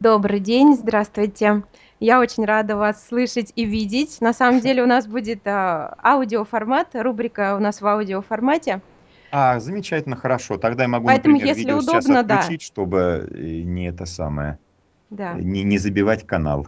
Добрый день, здравствуйте. Я очень рада вас слышать и видеть. На самом деле у нас будет а, аудиоформат, рубрика у нас в аудиоформате. А, замечательно, хорошо. Тогда я могу, Поэтому, например, если видео сейчас удобно, да. отключить, чтобы э, не это самое, Да, не, не забивать канал.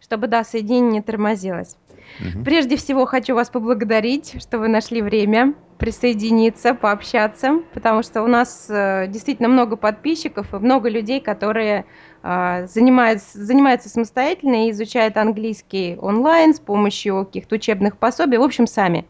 чтобы, да, соединение не тормозилось. Мгм. Прежде всего хочу вас поблагодарить, что вы нашли время присоединиться, пообщаться, потому что у нас э, действительно много подписчиков и много людей, которые а, занимаются, занимаются самостоятельно и изучают английский онлайн с помощью каких-то учебных пособий, в общем, сами.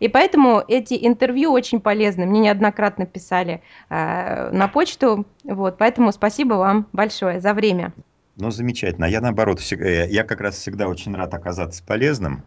И поэтому эти интервью очень полезны. Мне неоднократно писали э, на почту, вот, поэтому спасибо вам большое за время. Ну, замечательно. А я наоборот, э, я как раз всегда очень рад оказаться полезным.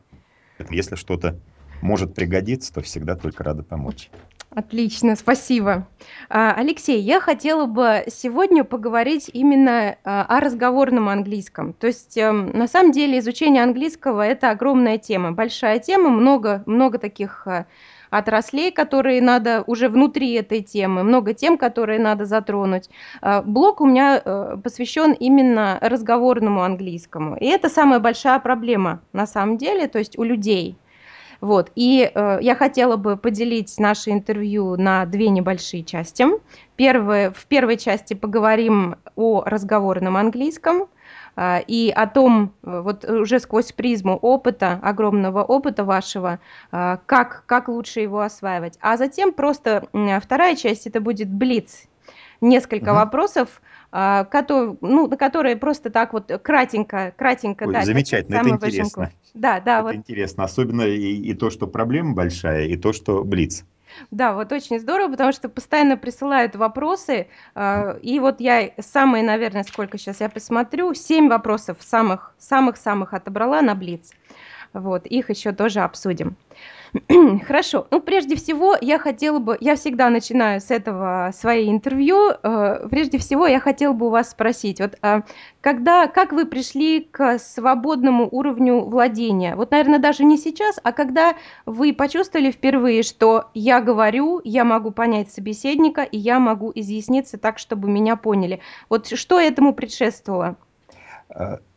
Если что-то может пригодиться, то всегда только рада помочь. Отлично, спасибо. А, Алексей, я хотела бы сегодня поговорить именно а, о разговорном английском. То есть, эм, на самом деле, изучение английского– это огромная тема, большая тема, много, много таких а, отраслей, которые надо уже внутри этой темы, много тем, которые надо затронуть. А, Блог у меня э, посвящен именно разговорному английскому. И это самая большая проблема на самом деле, то есть у людей – вот, и э, я хотела бы поделить наше интервью на две небольшие части. Первое, в первой части поговорим о разговорном английском и о том, э, вот уже сквозь призму опыта, огромного опыта вашего, а, как, как лучше его осваивать. А затем просто вторая часть, это будет блиц. Несколько Мгм. вопросов, а, кото- ну, на которые просто так вот кратенько, кратенько Ой, дать замечательно, это интересно. Да, да, Это вот интересно. Особенно и, и то, что проблема большая, и то, что блиц. Да, вот очень здорово, потому что постоянно присылают вопросы, а, и вот я самые, наверное, сколько сейчас я посмотрю, 7 вопросов самых самых самых отобрала на Блиц. Вот, их еще тоже обсудим. Хорошо. Ну, прежде всего, я хотела бы, я всегда начинаю с этого свои интервью. э, Прежде всего, я хотела бы у вас спросить, вот а, когда, как вы пришли к свободному уровню владения? Вот, наверное, даже не сейчас, а когда вы почувствовали впервые, что я говорю, я могу понять собеседника, и я могу изъясниться так, чтобы меня поняли. Вот что этому предшествовало?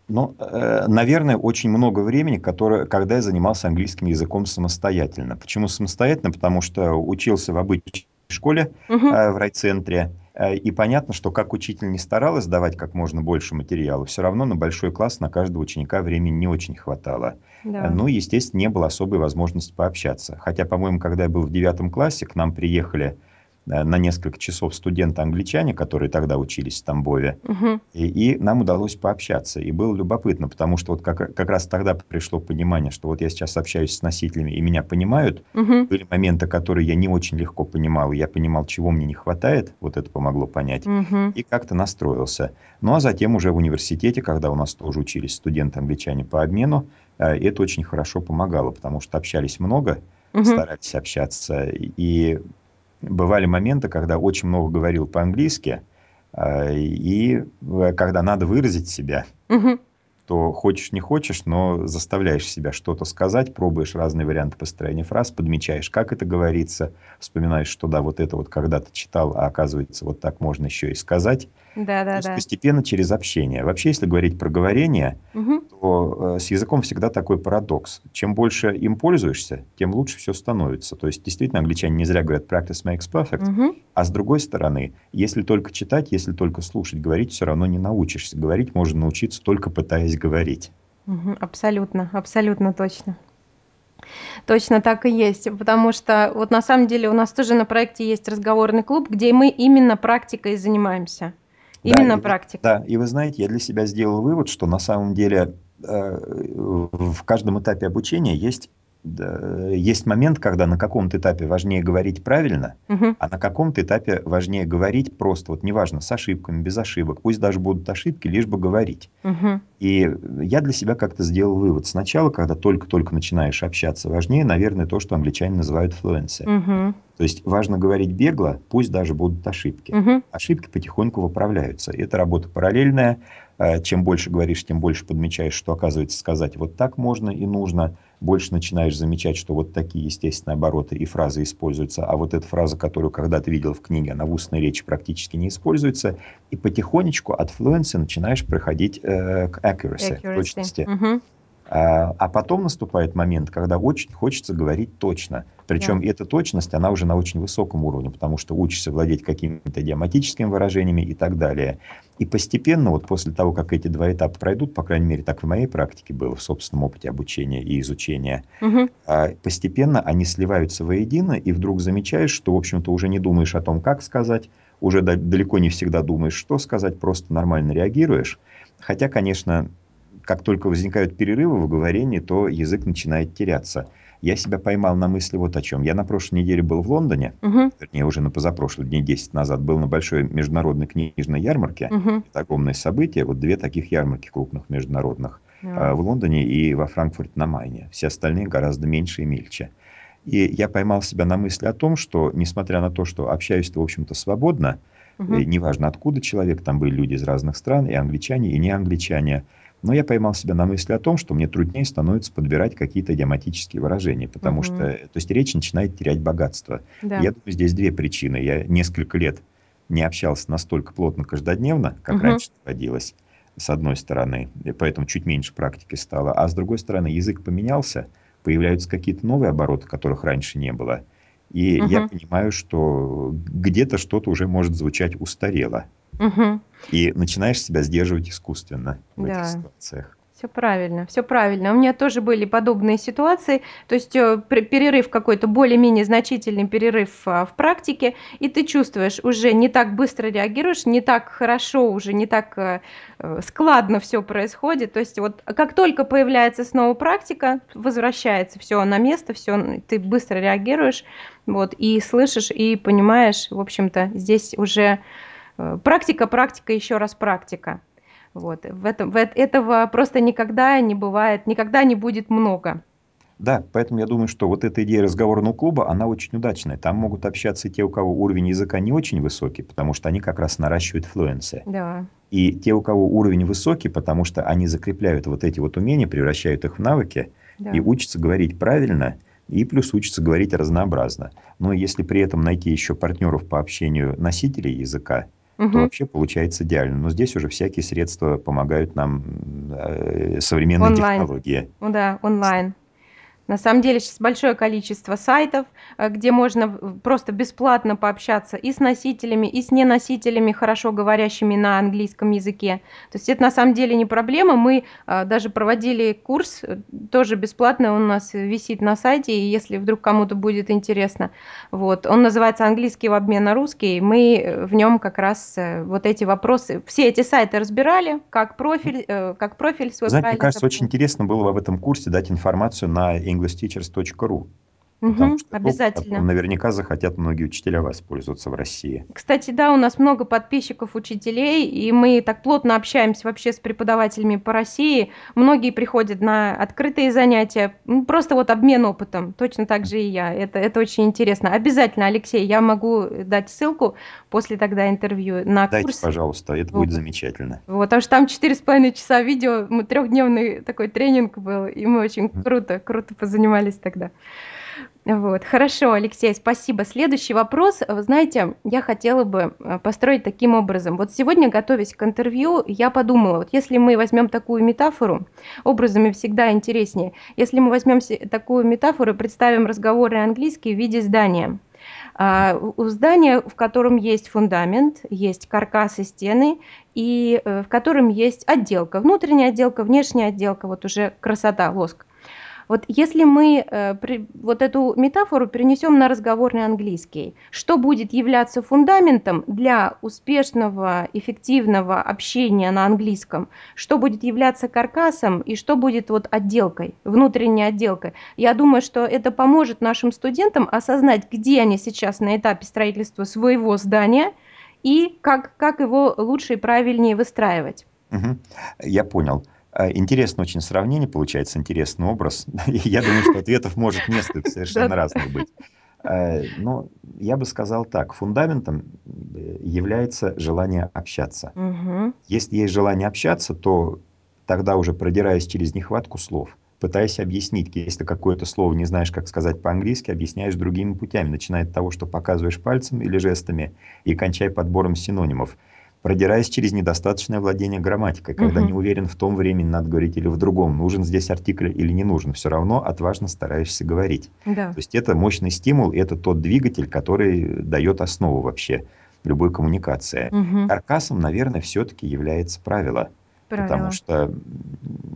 Ну, э, наверное, очень много времени, которое, когда я занимался английским языком самостоятельно. Почему самостоятельно? Потому что учился в обычной школе э, в райцентре. Э, И понятно, что как учитель не старалась давать как можно больше материала, все равно на большой класс на каждого ученика времени не очень хватало. Да. Ну, естественно, не было особой возможности пообщаться. Хотя, по-моему, когда я был в девятом классе, к нам приехали на несколько часов студенты-англичане, которые тогда учились в Тамбове. Мгм. И, и нам удалось пообщаться. И было любопытно, потому что вот как, как раз тогда пришло понимание, что вот я сейчас общаюсь с носителями, и меня понимают. Мгм. Были моменты, которые я не очень легко понимал, и я понимал, чего мне не хватает, вот это помогло понять, Мгм. и как-то настроился. Ну а затем уже в университете, когда у нас тоже учились студенты-англичане по обмену, э, это очень хорошо помогало, потому что общались много, Мгм. старались общаться, и бывали моменты, когда очень много говорил по-английски, а, и э, когда надо выразить себя, Мгм. То хочешь не хочешь, но заставляешь себя что-то сказать, пробуешь разные варианты построения фраз, подмечаешь, как это говорится, вспоминаешь, что да, вот это вот когда-то читал, а оказывается, вот так можно еще и сказать. То есть Да-да-да. постепенно через общение. Вообще, если говорить про говорение, Мгм. то э, с языком всегда такой парадокс. Чем больше им пользуешься, тем лучше все становится. То есть, действительно, англичане не зря говорят «practice makes perfect», Мгм. а с другой стороны, если только читать, если только слушать, говорить все равно не научишься. Говорить можно научиться только пытаясь говорить. Мгм. Абсолютно, абсолютно точно. Точно так и есть, потому что вот на самом деле у нас тоже на проекте есть разговорный клуб, где мы именно практикой занимаемся. Да, Именно и вы, практикой. да, и вы знаете, я для себя сделал вывод, что на самом деле э, в каждом этапе обучения есть, да, есть момент, когда на каком-то этапе важнее говорить правильно, Мгм. а на каком-то этапе важнее говорить просто, вот неважно, с ошибками, без ошибок, пусть даже будут ошибки, лишь бы говорить. Мгм. И я для себя как-то сделал вывод. Сначала, когда только-только начинаешь общаться, важнее, наверное, то, что англичане называют fluency. Мгм. То есть важно говорить бегло, пусть даже будут ошибки. Мгм. Ошибки потихоньку выправляются. Это работа параллельная. Э, чем больше говоришь, тем больше подмечаешь, что, оказывается, сказать вот так можно и нужно. Больше начинаешь замечать, что вот такие естественные обороты и фразы используются, а вот эта фраза, которую когда-то видел в книге, она в устной речи практически не используется. И потихонечку от fluency начинаешь проходить э, к accuracy, accuracy. точности. Uh-huh. А, потом наступает момент, когда очень хочется говорить точно. Причем да. эта точность, она уже на очень высоком уровне, потому что учишься владеть какими-то идиоматическими выражениями и так далее. И постепенно, вот после того, как эти два этапа пройдут, по крайней мере, так в моей практике было, в собственном опыте обучения и изучения, угу. постепенно они сливаются воедино, и вдруг замечаешь, что, в общем-то, уже не думаешь о том, как сказать, уже далеко не всегда думаешь, что сказать, просто нормально реагируешь. Хотя, конечно, как только возникают перерывы в говорении, то язык начинает теряться. Я себя поймал на мысли вот о чем. Я на прошлой неделе был в Лондоне, угу. вернее, уже на позапрошлый, дней 10 назад, был на большой международной книжной ярмарке. Угу. Это огромное событие. Вот две таких ярмарки крупных международных. Да. В Лондоне и во Франкфурте на Майне. Все остальные гораздо меньше и мельче. И я поймал себя на мысли о том, что, несмотря на то, что общаюсь-то, в общем-то, свободно, угу. неважно откуда человек, там были люди из разных стран, и англичане, и не англичане, но я поймал себя на мысли о том, что мне труднее становится подбирать какие-то идиоматические выражения, потому угу. что, то есть речь начинает терять богатство. Да. Я думаю, здесь две причины. Я несколько лет не общался настолько плотно каждодневно, как угу. раньше доводилось, с одной стороны, и поэтому чуть меньше практики стало, а с другой стороны язык поменялся, появляются какие-то новые обороты, которых раньше не было. И угу. я понимаю, что где-то что-то уже может звучать устарело. Угу. И начинаешь себя сдерживать искусственно в да. этих ситуациях. Все правильно, все правильно. У меня тоже были подобные ситуации, то есть э, перерыв какой-то, более-менее значительный перерыв а, в практике, и ты чувствуешь, уже не так быстро реагируешь, не так хорошо, уже не так э, э, складно все происходит. То есть вот как только появляется снова практика, возвращается все на место, все, ты быстро реагируешь, вот, и слышишь, и понимаешь, в общем-то, здесь уже практика, практика, еще раз практика. Вот. В этом, в этого просто никогда не бывает, никогда не будет много. Да, поэтому я думаю, что вот эта идея разговорного клуба, она очень удачная. Там могут общаться те, у кого уровень языка не очень высокий, потому что они как раз наращивают флуенции. Да. И те, у кого уровень высокий, потому что они закрепляют вот эти вот умения, превращают их в навыки да. и учатся говорить правильно, и плюс учатся говорить разнообразно. Но если при этом найти еще партнеров по общению носителей языка, угу. то вообще получается идеально. Но здесь уже всякие средства помогают нам, э, современные онлайн. технологии. Ну да, онлайн. На самом деле сейчас большое количество сайтов, э, где можно просто бесплатно пообщаться и с носителями, и с неносителями, хорошо говорящими на английском языке. То есть это на самом деле не проблема. Мы э, даже проводили курс, э, тоже бесплатно, он у нас висит на сайте, и если вдруг кому-то будет интересно. Вот. Он называется «Английский в обмен на русский». Мы в нем как раз вот эти вопросы, все эти сайты разбирали, как профиль, как профиль свой. Знаете, мне кажется, очень интересно было в этом курсе дать информацию на englishteachers.ru. Угу, обязательно. Ну, наверняка захотят многие учителя воспользоваться в России. Кстати, да, у нас много подписчиков учителей, и мы так плотно общаемся вообще с преподавателями по России. Многие приходят на открытые занятия, ну, просто вот обмен опытом, точно так же и я. Это, это очень интересно. Обязательно, Алексей, я могу дать ссылку после тогда интервью на Дайте, курс. пожалуйста, это вот. будет замечательно. Вот, потому что там четыре с половиной часа видео, трехдневный такой тренинг был, и мы очень круто, круто позанимались тогда. Вот, хорошо, Алексей, спасибо. Следующий вопрос. Вы знаете, я хотела бы э, построить таким образом. Вот сегодня, готовясь к интервью, я подумала, вот если мы возьмем такую метафору, образами всегда интереснее, если мы возьмем такую метафору, представим разговоры английские в виде здания. А, у здания, в котором есть фундамент, есть каркас и стены, и э, в котором есть отделка, внутренняя отделка, внешняя отделка, вот уже красота, лоск. Вот если мы э, при, вот эту метафору перенесем на разговорный английский, что будет являться фундаментом для успешного, эффективного общения на английском, что будет являться каркасом и что будет вот отделкой, внутренней отделкой. Я думаю, что это поможет нашим студентам осознать, где они сейчас на этапе строительства своего здания и как, как его лучше и правильнее выстраивать. Угу. Я понял. А, интересное очень сравнение получается, интересный образ. Я думаю, что ответов может несколько совершенно разных быть. Э, но я бы сказал так: фундаментом, э, является желание общаться. Если есть желание общаться, то тогда уже продираясь через нехватку слов, пытаясь объяснить, если какое-то слово не знаешь, как сказать по-английски, объясняешь другими путями, начиная от того, что показываешь пальцем или жестами, и кончая подбором синонимов. Продираясь через недостаточное владение грамматикой, когда не Мгм. уверен в том времени надо говорить или в другом, нужен здесь артикль или не нужен, все равно отважно стараешься говорить. Да. То есть это мощный стимул, это тот двигатель, который дает основу вообще любой коммуникации. Мгм. Каркасом, наверное, все-таки является правило. Потому Правило. что,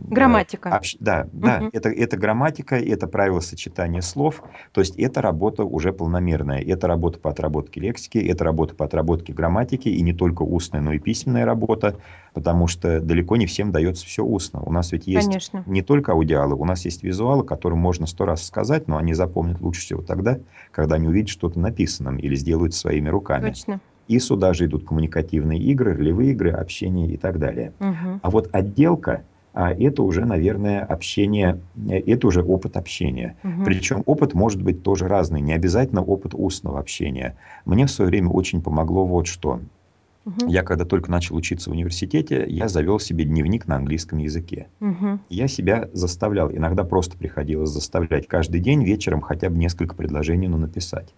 Грамматика. общ да, да, Мгм. это это грамматика, это правило сочетания слов. То есть это работа уже полномерная. Это работа по отработке лексики, это работа по отработке грамматики, и не только устная, но и письменная работа, потому что далеко не всем дается все устно. У нас ведь есть Конечно. не только аудиалы, у нас есть визуалы, которым можно сто раз сказать, но они запомнят лучше всего тогда, когда они увидят что-то написанным или сделают своими руками. Точно. И сюда же идут коммуникативные игры, ролевые игры, общение и так далее. Мгм. А вот отделка, а, это уже, наверное, общение, э, это уже опыт общения. Мгм. Причем опыт может быть тоже разный, не обязательно опыт устного общения. Мне в свое время очень помогло вот что. Мгм. Я когда только начал учиться в университете, я завел себе дневник на английском языке. Мгм. Я себя заставлял, иногда просто приходилось заставлять каждый день вечером хотя бы несколько предложений, ну, написать.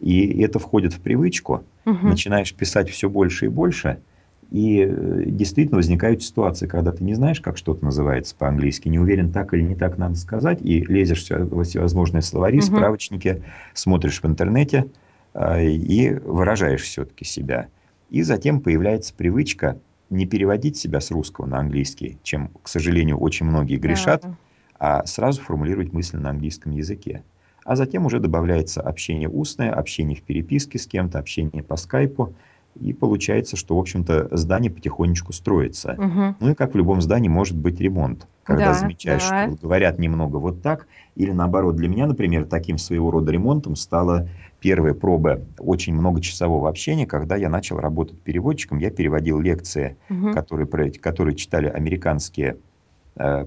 И это входит в привычку, Мгм. начинаешь писать все больше и больше, и э, действительно возникают ситуации, когда ты не знаешь, как что-то называется по-английски, не уверен, так или не так надо сказать, и лезешь во всевозможные словари, Мгм. справочники, смотришь в интернете а, и выражаешь все-таки себя. И затем появляется привычка не переводить себя с русского на английский, чем, к сожалению, очень многие грешат, Да. а сразу формулировать мысли на английском языке. А затем уже добавляется общение устное, общение в переписке с кем-то, общение по скайпу. И получается, что, в общем-то, здание потихонечку строится. Мгм. Ну и как в любом здании может быть ремонт. Когда Да, замечаешь, что да. вот говорят немного вот так, или наоборот, для меня, например, таким своего рода ремонтом стала первая проба очень многочасового общения, когда я начал работать переводчиком. Я переводил лекции, Мгм. которые, которые читали американские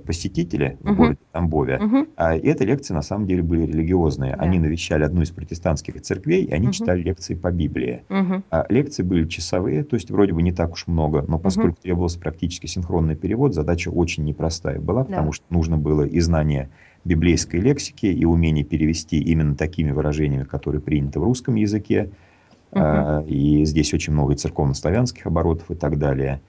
посетители в городе Тамбове. А эти лекции на самом деле были религиозные. Они навещали одну из протестантских церквей, и они читали лекции по Библии. А лекции были часовые, то есть вроде бы не так уж много, но поскольку требовался практически синхронный перевод, задача очень непростая была, потому что нужно было и знание библейской лексики, и умение перевести именно такими выражениями, которые приняты в русском языке. А, И здесь очень много церковно-славянских оборотов и так далее.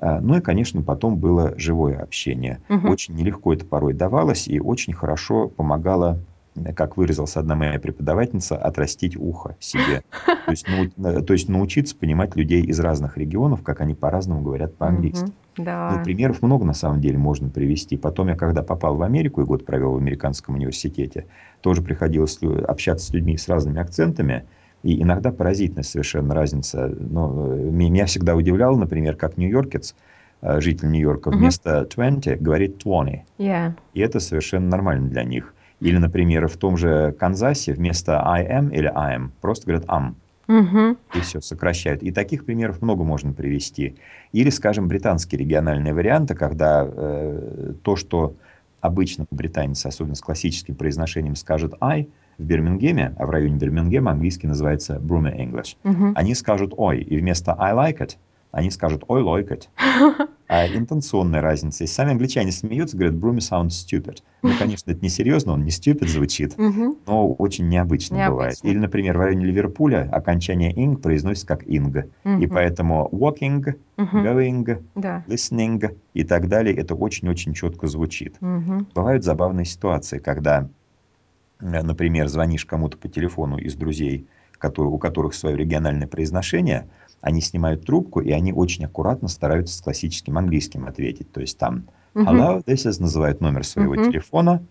А, Ну и, конечно, потом было живое общение. Мгм. Очень нелегко это порой давалось и очень хорошо помогало, э, как выразилась одна моя преподавательница, отрастить ухо себе. То есть, э, то есть научиться понимать людей из разных регионов, как они по-разному говорят по-английски. Ну, Да. примеров много на самом деле можно привести. Потом я, когда попал в Америку и год провел в американском университете, тоже приходилось общаться с людьми с разными акцентами. И иногда поразительная совершенно разница. Но э, ме- меня всегда удивляло, например, как нью-йоркец, э, житель Нью-Йорка, вместо 20 говорит 20. Yeah. И это совершенно нормально для них. Или, например, в том же Канзасе вместо I am или I am просто говорят am. И все, сокращают. И таких примеров много можно привести. Или, скажем, британские региональные варианты, когда э, то, что обычно британец, особенно с классическим произношением, скажет I в Бирмингеме, а в районе Бирмингема английский называется Brummie English, Мгм. они скажут ой, и вместо I like it они скажут I like it. А интенционная разница. Если сами англичане смеются, говорят, Brumi sounds stupid. Ну, конечно, это не серьезно, он не stupid звучит, но очень необычно, бывает. Необычно. Или, например, в районе Ливерпуля окончание ing произносится как ing. И поэтому walking, going, listening и так далее, это очень-очень четко звучит. Бывают забавные ситуации, когда, например, звонишь кому-то по телефону из друзей, которые, у которых свое региональное произношение, они снимают трубку, и они очень аккуратно стараются с классическим английским ответить. То есть там hello, this is, называют номер своего Мгм. телефона,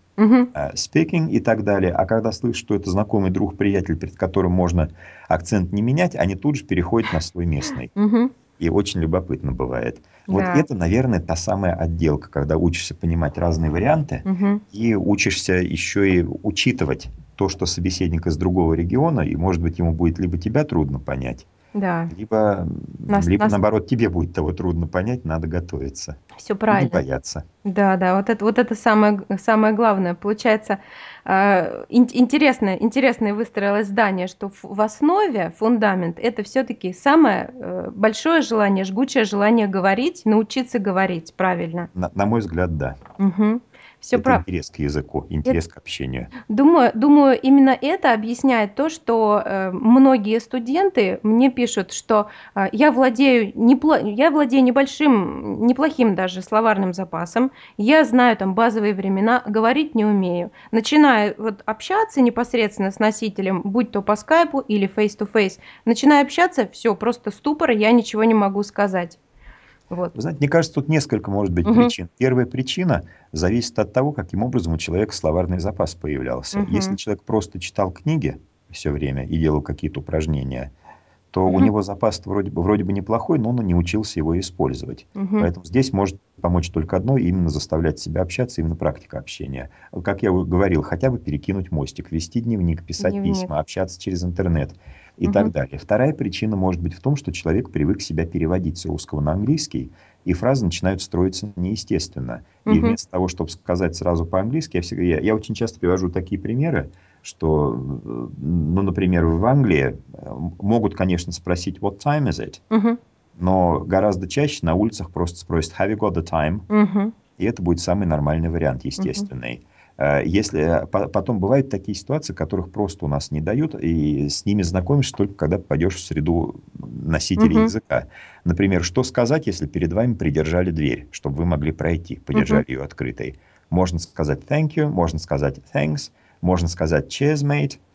э, speaking и так далее. А когда слышат, что это знакомый друг, приятель, перед которым можно акцент не менять, они тут же переходят на свой местный. Мгм. И очень любопытно бывает. Вот Да. это, наверное, та самая отделка, когда учишься понимать разные варианты Мгм. и учишься еще и учитывать то, что собеседник из другого региона, и, может быть, ему будет либо тебя трудно понять, Да. либо, Нас либо нас наоборот, тебе будет того трудно понять, надо готовиться. всё И не правильно. бояться. Да, да, вот это вот это самое самое главное. Получается, а, интересное интересное выстроилось здание, что в основе фундамент- это всё-таки самое, э, большое желание, жгучее желание говорить, научиться говорить правильно. На на мой взгляд, да. Мгм. Всё Это прав интерес к языку, интерес к общению. думаю думаю, именно это объясняет то, что, э, многие студенты мне пишут, что, а, я владею непло я владею небольшим, неплохим даже словарным запасом, я знаю там базовые времена, говорить не умею. Начинаю вот общаться непосредственно с носителем, будь то по скайпу или face to face, начинаю общаться- всё, просто ступор, я ничего не могу сказать. Вот. Вы знаете, мне кажется, тут несколько может быть Мгм. причин. Первая причина зависит от того, каким образом у человека словарный запас появлялся. Если Мгм. человек просто читал книги всё время и делал какие-то упражнения, то у Мгм. него запас-то вроде бы вроде бы неплохой, но он не учился его использовать. Мгм. Поэтому здесь может помочь только одно: именно заставлять себя общаться, именно практика общения. Как я говорил, хотя бы перекинуть мостик, вести дневник, писать Дневник. письма, общаться через интернет и так Мгм. далее. Вторая причина может быть в том, что человек привык себя переводить с русского на английский, и фразы начинают строиться неестественно. И Мгм. вместо того, чтоб сказать сразу по-английски, я всегда я я очень часто привожу такие примеры, что, ну, например, в Англии, э, могут, конечно, спросить: "What time is it?" Мгм. Но гораздо чаще на улицах просто спросят: "Have you got the time?" Мгм. И это будет самый нормальный вариант, естественный. Э, если, э, по потом бывают такие ситуации, которых просто у нас не дают, и с ними знакомишься только когда попадешь в среду носителей Мгм. языка. Например, что сказать, если перед вами придержали дверь, чтобы вы могли пройти, подержали Мгм. ее открытой? Можно сказать thank you, можно сказать thanks, можно сказать cheers,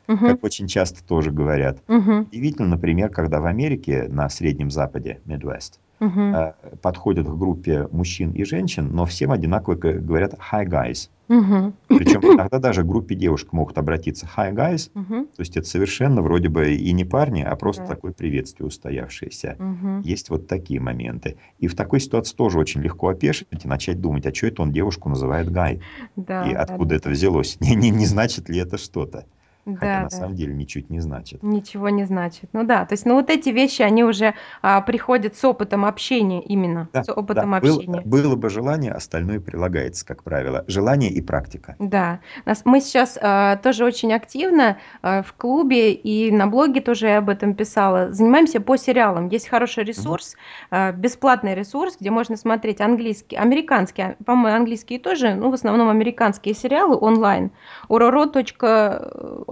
Мгм. как очень часто тоже говорят. Мгм. Удивительно, например, когда в Америке, на Среднем Западе, Midwest, Мгм. э, подходят к группе мужчин и женщин, но всем одинаково говорят: "Hi, guys". Мгм. Причем иногда даже к группе девушек могут обратиться: "Hi, guys". Мгм. То есть это совершенно вроде бы и не парни, а просто Да. такое приветствие устоявшееся. Мгм. Есть вот такие моменты. И в такой ситуации тоже очень легко опешить и начать думать: а чё это он девушку называет? И Да, откуда это да-да-да. взялось? Не не не значит ли это что-то? Хотя Да, на да. самом деле ничуть не значит. Ничего не значит. Ну да, то есть, ну, вот эти вещи, они уже, а, приходят с опытом общения именно, Да, с да, опытом был общения. было бы желание, остальное прилагается, как правило. Желание и практика. Да. Нас мы сейчас, а, тоже очень активно, а, в клубе и на блоге тоже я об этом писала, занимаемся по сериалам. Есть хороший ресурс, а, бесплатный ресурс, где можно смотреть английский американские, по-моему, английские тоже, ну, в основном американские сериалы онлайн. ORORO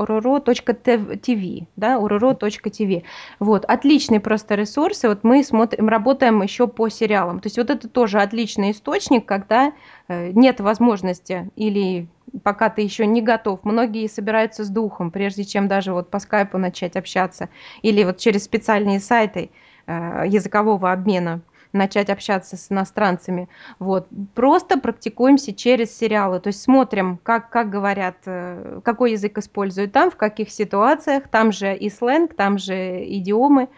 точка ORORO точка тв TV, да, Мгм. ORORO точка TV. Вот. Отличный просто ресурс. И вот мы смотрим работаем еще по сериалам. То есть вот это тоже отличный источник, когда, э, нет возможности или пока ты еще не готов. Многие собираются с духом, прежде чем даже вот по скайпу начать общаться или вот через специальные сайты, а, языкового обмена начать общаться с иностранцами. Вот. Просто практикуемся через сериалы, то есть смотрим, как как говорят, э, какой язык используют там, в каких ситуациях. Там же и сленг, там же идиомы.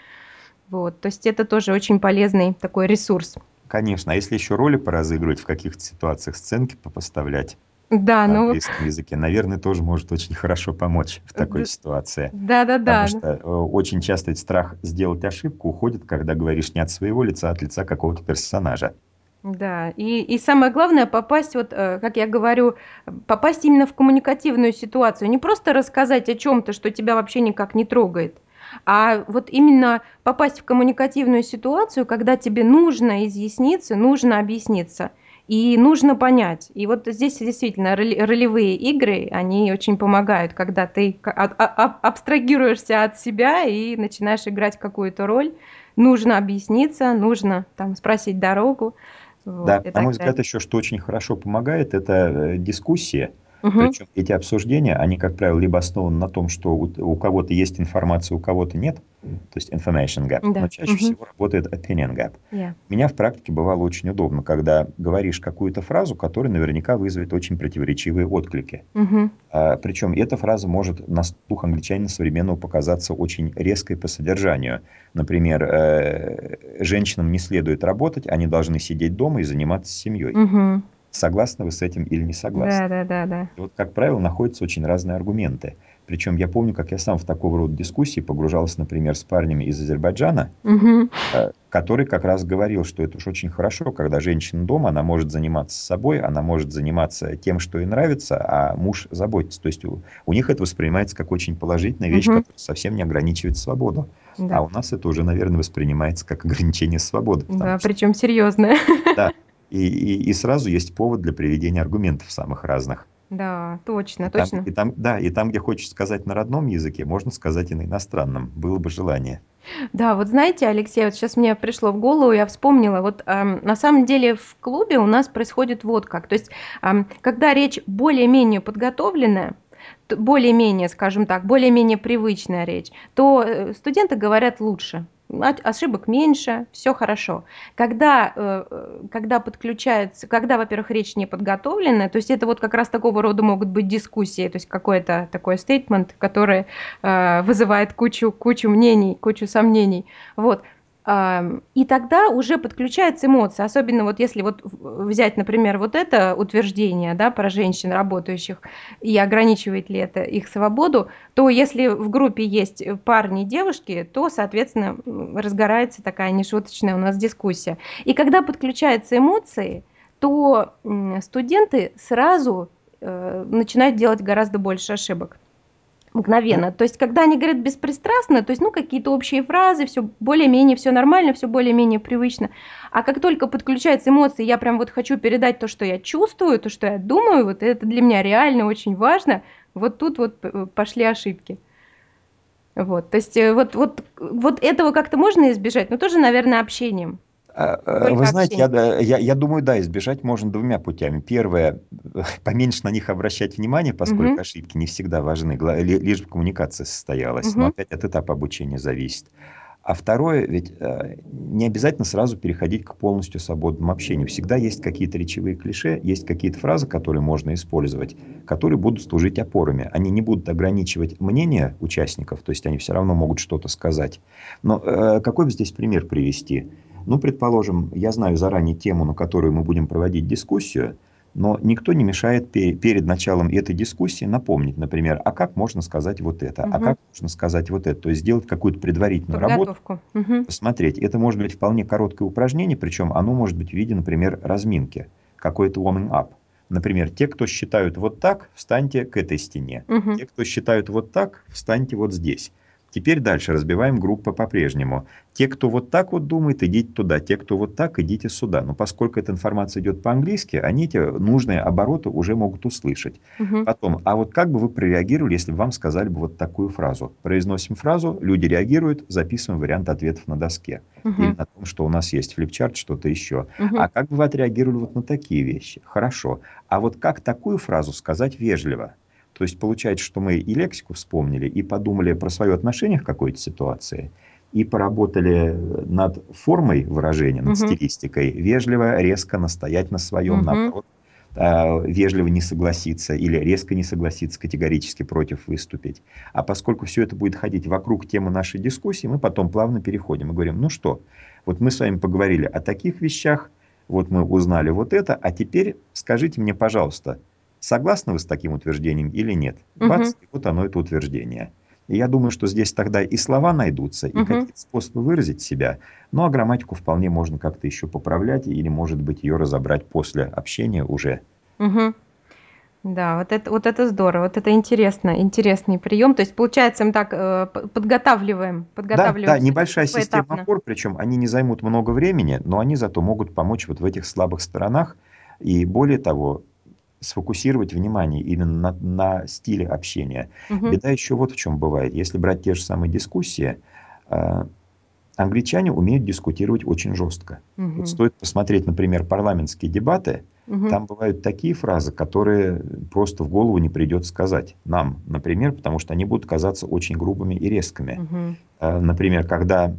Вот. То есть это тоже очень полезный такой ресурс. Конечно, а если еще роли поразыгрывать, в каких-то ситуациях сценки попоставлять Да, на ну английском языке, наверно, тоже может очень хорошо помочь в такой Д ситуации. Потому да-да-да, ну что, э, очень часто ведь страх сделать ошибку уходит, когда говоришь не от своего лица, а от лица какого-то персонажа. Да, и и самое главное- попасть, вот, э, как я говорю, попасть именно в коммуникативную ситуацию. Не просто рассказать о чём-то, что тебя вообще никак не трогает, а вот именно попасть в коммуникативную ситуацию, когда тебе нужно изъясниться, нужно объясниться и нужно понять. И вот здесь действительно ролевые игры, они очень помогают, когда ты а а аб абстрагируешься от себя и начинаешь играть какую-то роль. Нужно объясниться, нужно там спросить дорогу, вот, Да, на мой взгляд, еще что очень хорошо помогает- это, э, дискуссия. Мгм. Причем эти обсуждения, они, как правило, либо основаны на том, что у у кого-то есть информация, у кого-то нет, то есть information gap, но Да. чаще Мгм. всего работает opinion gap. Yeah. У меня в практике бывало очень удобно, когда говоришь какую-то фразу, которая наверняка вызовет очень противоречивые отклики. Мгм. А, причем эта фраза может на слух англичанина современного показаться очень резкой по содержанию. Например, э, женщинам не следует работать, они должны сидеть дома и заниматься семьей. Мгм. Согласны вы с этим или не согласны? Да да да да. И вот, как правило, находятся очень разные аргументы. Причем я помню, как я сам в такого рода дискуссии погружался, например, с парнями из Азербайджана, э, который как раз говорил, что это уж очень хорошо, когда женщина дома, она может заниматься собой, она может заниматься тем, что ей нравится, а муж заботится. То есть у, у них это воспринимается как очень положительная вещь, Мгм. которая совсем не ограничивает свободу. Да. А у нас это уже, наверное, воспринимается как ограничение свободы. Да, что- причем серьезная. да. И, и, и сразу есть повод для приведения аргументов самых разных. Да, точно, И там, точно. и там, да, и там, где хочешь сказать на родном языке, можно сказать и на иностранном. Было бы желание. Да, вот знаете, Алексей, вот сейчас мне пришло в голову, я вспомнила, вот ам, на самом деле в клубе у нас происходит вот как. То есть, ам, когда речь более-менее подготовленная, более-менее, скажем так, более-менее привычная речь, то э, студенты говорят лучше. Ошибок меньше, все хорошо. Когда, э, э, когда подключается, когда, во-первых, речь не подготовленная, то есть это вот как раз такого рода могут быть дискуссии, то есть какой-то такой стейтмент, который э, вызывает кучу, кучу мнений, кучу сомнений. Вот. И тогда уже подключаются эмоции, особенно вот если вот взять, например, вот это утверждение да, про женщин работающих и ограничивает ли это их свободу, то если в группе есть парни и девушки, то, соответственно, разгорается такая нешуточная у нас дискуссия. И когда подключаются эмоции, то студенты сразу э, начинают делать гораздо больше ошибок. Мгновенно. То есть, когда они говорят беспристрастно, то есть, ну, какие-то общие фразы, все более-менее, все нормально, все более-менее привычно. А как только подключаются эмоции, я прям вот хочу передать то, что я чувствую, то, что я думаю, вот это для меня реально очень важно, вот тут вот п- пошли ошибки. Вот, то есть, э, вот, вот, вот этого как-то можно избежать, но тоже, наверное, общением. А, а, Только Вы знаете, я, я, я думаю, да, избежать можно двумя путями. Первое, поменьше на них обращать внимание, поскольку Мгм. ошибки не всегда важны, лишь бы коммуникация состоялась. Но Мгм. опять от этапа обучения зависит. А второе, ведь э, не обязательно сразу переходить к полностью свободному общению. Всегда есть какие-то речевые клише, есть какие-то фразы, которые можно использовать, которые будут служить опорами. Они не будут ограничивать мнение участников, то есть они все равно могут что-то сказать. Но э, какой бы здесь пример привести? Ну, предположим, я знаю заранее тему, на которую мы будем проводить дискуссию, но никто не мешает пе- перед началом этой дискуссии напомнить, например, а как можно сказать вот это, а Мгм. как можно сказать вот это. То есть сделать какую-то предварительную работу, Подготовку. Мгм. посмотреть. Это может быть вполне короткое упражнение, причем оно может быть в виде, например, разминки, какой-то warming up. Например, те, кто считают вот так, встаньте к этой стене. Мгм. Те, кто считают вот так, встаньте вот здесь. Теперь дальше разбиваем группы по-прежнему. Те, кто вот так вот думает, идите туда. Те, кто вот так, идите сюда. Но поскольку эта информация идет по-английски, они эти нужные обороты уже могут услышать. Мгм. Потом, а вот как бы вы прореагировали, если бы вам сказали бы вот такую фразу? Произносим фразу, люди реагируют, записываем вариант ответов на доске. Или Мгм. на том, что у нас есть флипчарт, что-то еще. Мгм. А как бы вы отреагировали вот на такие вещи? Хорошо. А вот как такую фразу сказать вежливо? То есть получается, что мы и лексику вспомнили, и подумали про свое отношение к какой-то ситуации, и поработали над формой выражения, над Мгм. стилистикой, вежливо, резко настоять на своем, Мгм. наоборот, а, вежливо не согласиться или резко не согласиться, категорически против выступить. А поскольку все это будет ходить вокруг темы нашей дискуссии, мы потом плавно переходим и говорим, ну что, вот мы с вами поговорили о таких вещах, вот мы узнали вот это, а теперь скажите мне, пожалуйста, согласны вы с таким утверждением или нет? Бац, и вот оно это утверждение. И я думаю, что здесь тогда и слова найдутся, и Мгм. какие-то способы выразить себя. Ну, а грамматику вполне можно как-то еще поправлять, или, может быть, ее разобрать после общения уже. Мгм. Да, вот это, вот это здорово, вот это интересно, интересный прием. То есть, получается, мы так э, подготавливаем, Да, подготавливаем да, всё небольшая система опор, причем они не займут много времени, но они зато могут помочь вот в этих слабых сторонах. И более того, сфокусировать внимание именно на, на стиле общения. Мгм. Беда еще вот в чем бывает. Если брать те же самые дискуссии, а, англичане умеют дискутировать очень жестко. Вот Мгм. стоит посмотреть, например, парламентские дебаты, Мгм. там бывают такие фразы, которые просто в голову не придет сказать нам, например, потому что они будут казаться очень грубыми и резкими. Мгм. А, Например, когда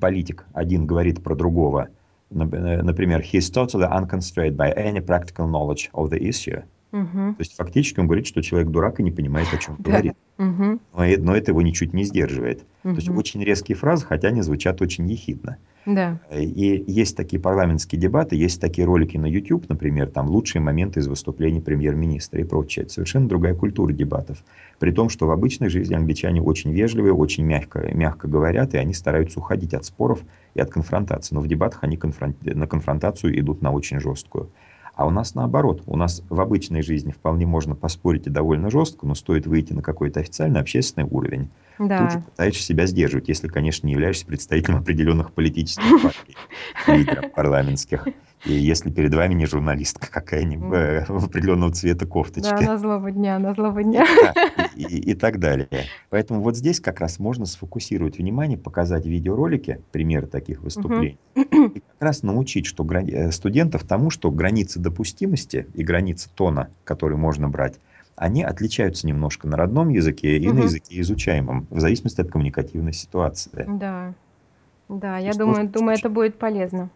политик один говорит про другого, э, например, he's totally unconstrained by any practical knowledge of the issue. То есть фактически он говорит, что человек дурак и не понимает, о чем говорит. Мгм. Но, но это его ничуть не сдерживает. То есть очень резкие фразы, хотя они звучат очень ехидно. Да. И есть такие парламентские дебаты, есть такие ролики на YouTube, например, там лучшие моменты из выступлений премьер-министра и прочее. Это совершенно другая культура дебатов. При том, что в обычной жизни англичане очень вежливые, очень мягко, мягко говорят, и они стараются уходить от споров и от конфронтации. Но в дебатах они конфрон... на конфронтацию идут на очень жесткую. А у нас наоборот. У нас в обычной жизни вполне можно поспорить и довольно жестко, но стоит выйти на какой-то официальный общественный уровень. Да. Тут же пытаешься себя сдерживать, если, конечно, не являешься представителем определенных политических партий, лидеров парламентских. И если перед вами не журналистка какая-нибудь э, определенного цвета кофточки. Да, на злого дня, на злого дня. И, и, и так далее. Поэтому вот здесь как раз можно сфокусировать внимание, показать видеоролики, примеры таких выступлений, угу. и как раз научить что грани... Э, студентов тому, что границы допустимости и границы тона, который можно брать, они отличаются немножко на родном языке и угу. на языке изучаемом, в зависимости от коммуникативной ситуации. Да, да, я думаю, думаю, это будет полезно.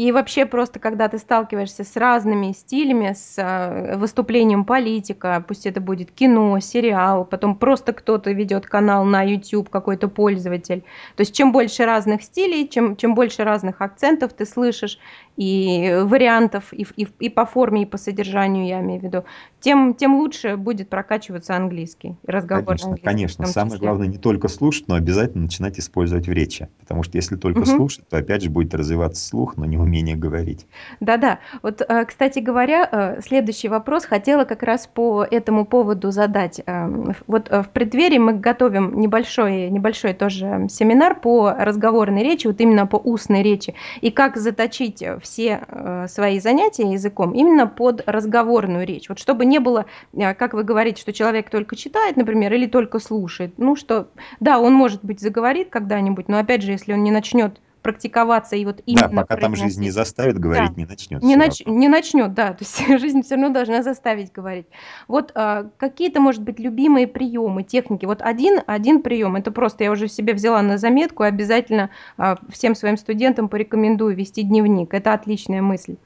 И вообще просто, когда ты сталкиваешься с разными стилями, с э, выступлением политика, пусть это будет кино, сериал, потом просто кто-то ведет канал на YouTube, какой-то пользователь. То есть чем больше разных стилей, чем, чем больше разных акцентов ты слышишь, и вариантов, и, и, и по форме, и по содержанию, я имею в виду, тем, тем лучше будет прокачиваться английский, разговор Конечно, английский. Конечно, самое главное не только слушать, но обязательно начинать использовать в речи. Потому что если только угу. слушать, то опять же будет развиваться слух, но не умение говорить. Да-да. Вот, э, кстати говоря, э, следующий вопрос хотела как раз по этому поводу задать. Э, вот в преддверии мы готовим небольшой, небольшой тоже семинар по разговорной речи, вот именно по устной речи, и как заточить все свои занятия языком именно под разговорную речь. Вот чтобы не было, как вы говорите, что человек только читает, например, или только слушает. Ну что, да, он может быть заговорит когда-нибудь, но опять же, если он не начнет практиковаться и вот именно Да, пока там жизнь не заставит говорить, да. не начнет. Не, нач... не начнет, да, то есть жизнь все равно должна заставить говорить. Вот а, какие-то, может быть, любимые приемы, техники. Вот один, один прием, это просто я уже себе взяла на заметку, обязательно а, всем своим студентам порекомендую вести дневник. Это отличная мысль.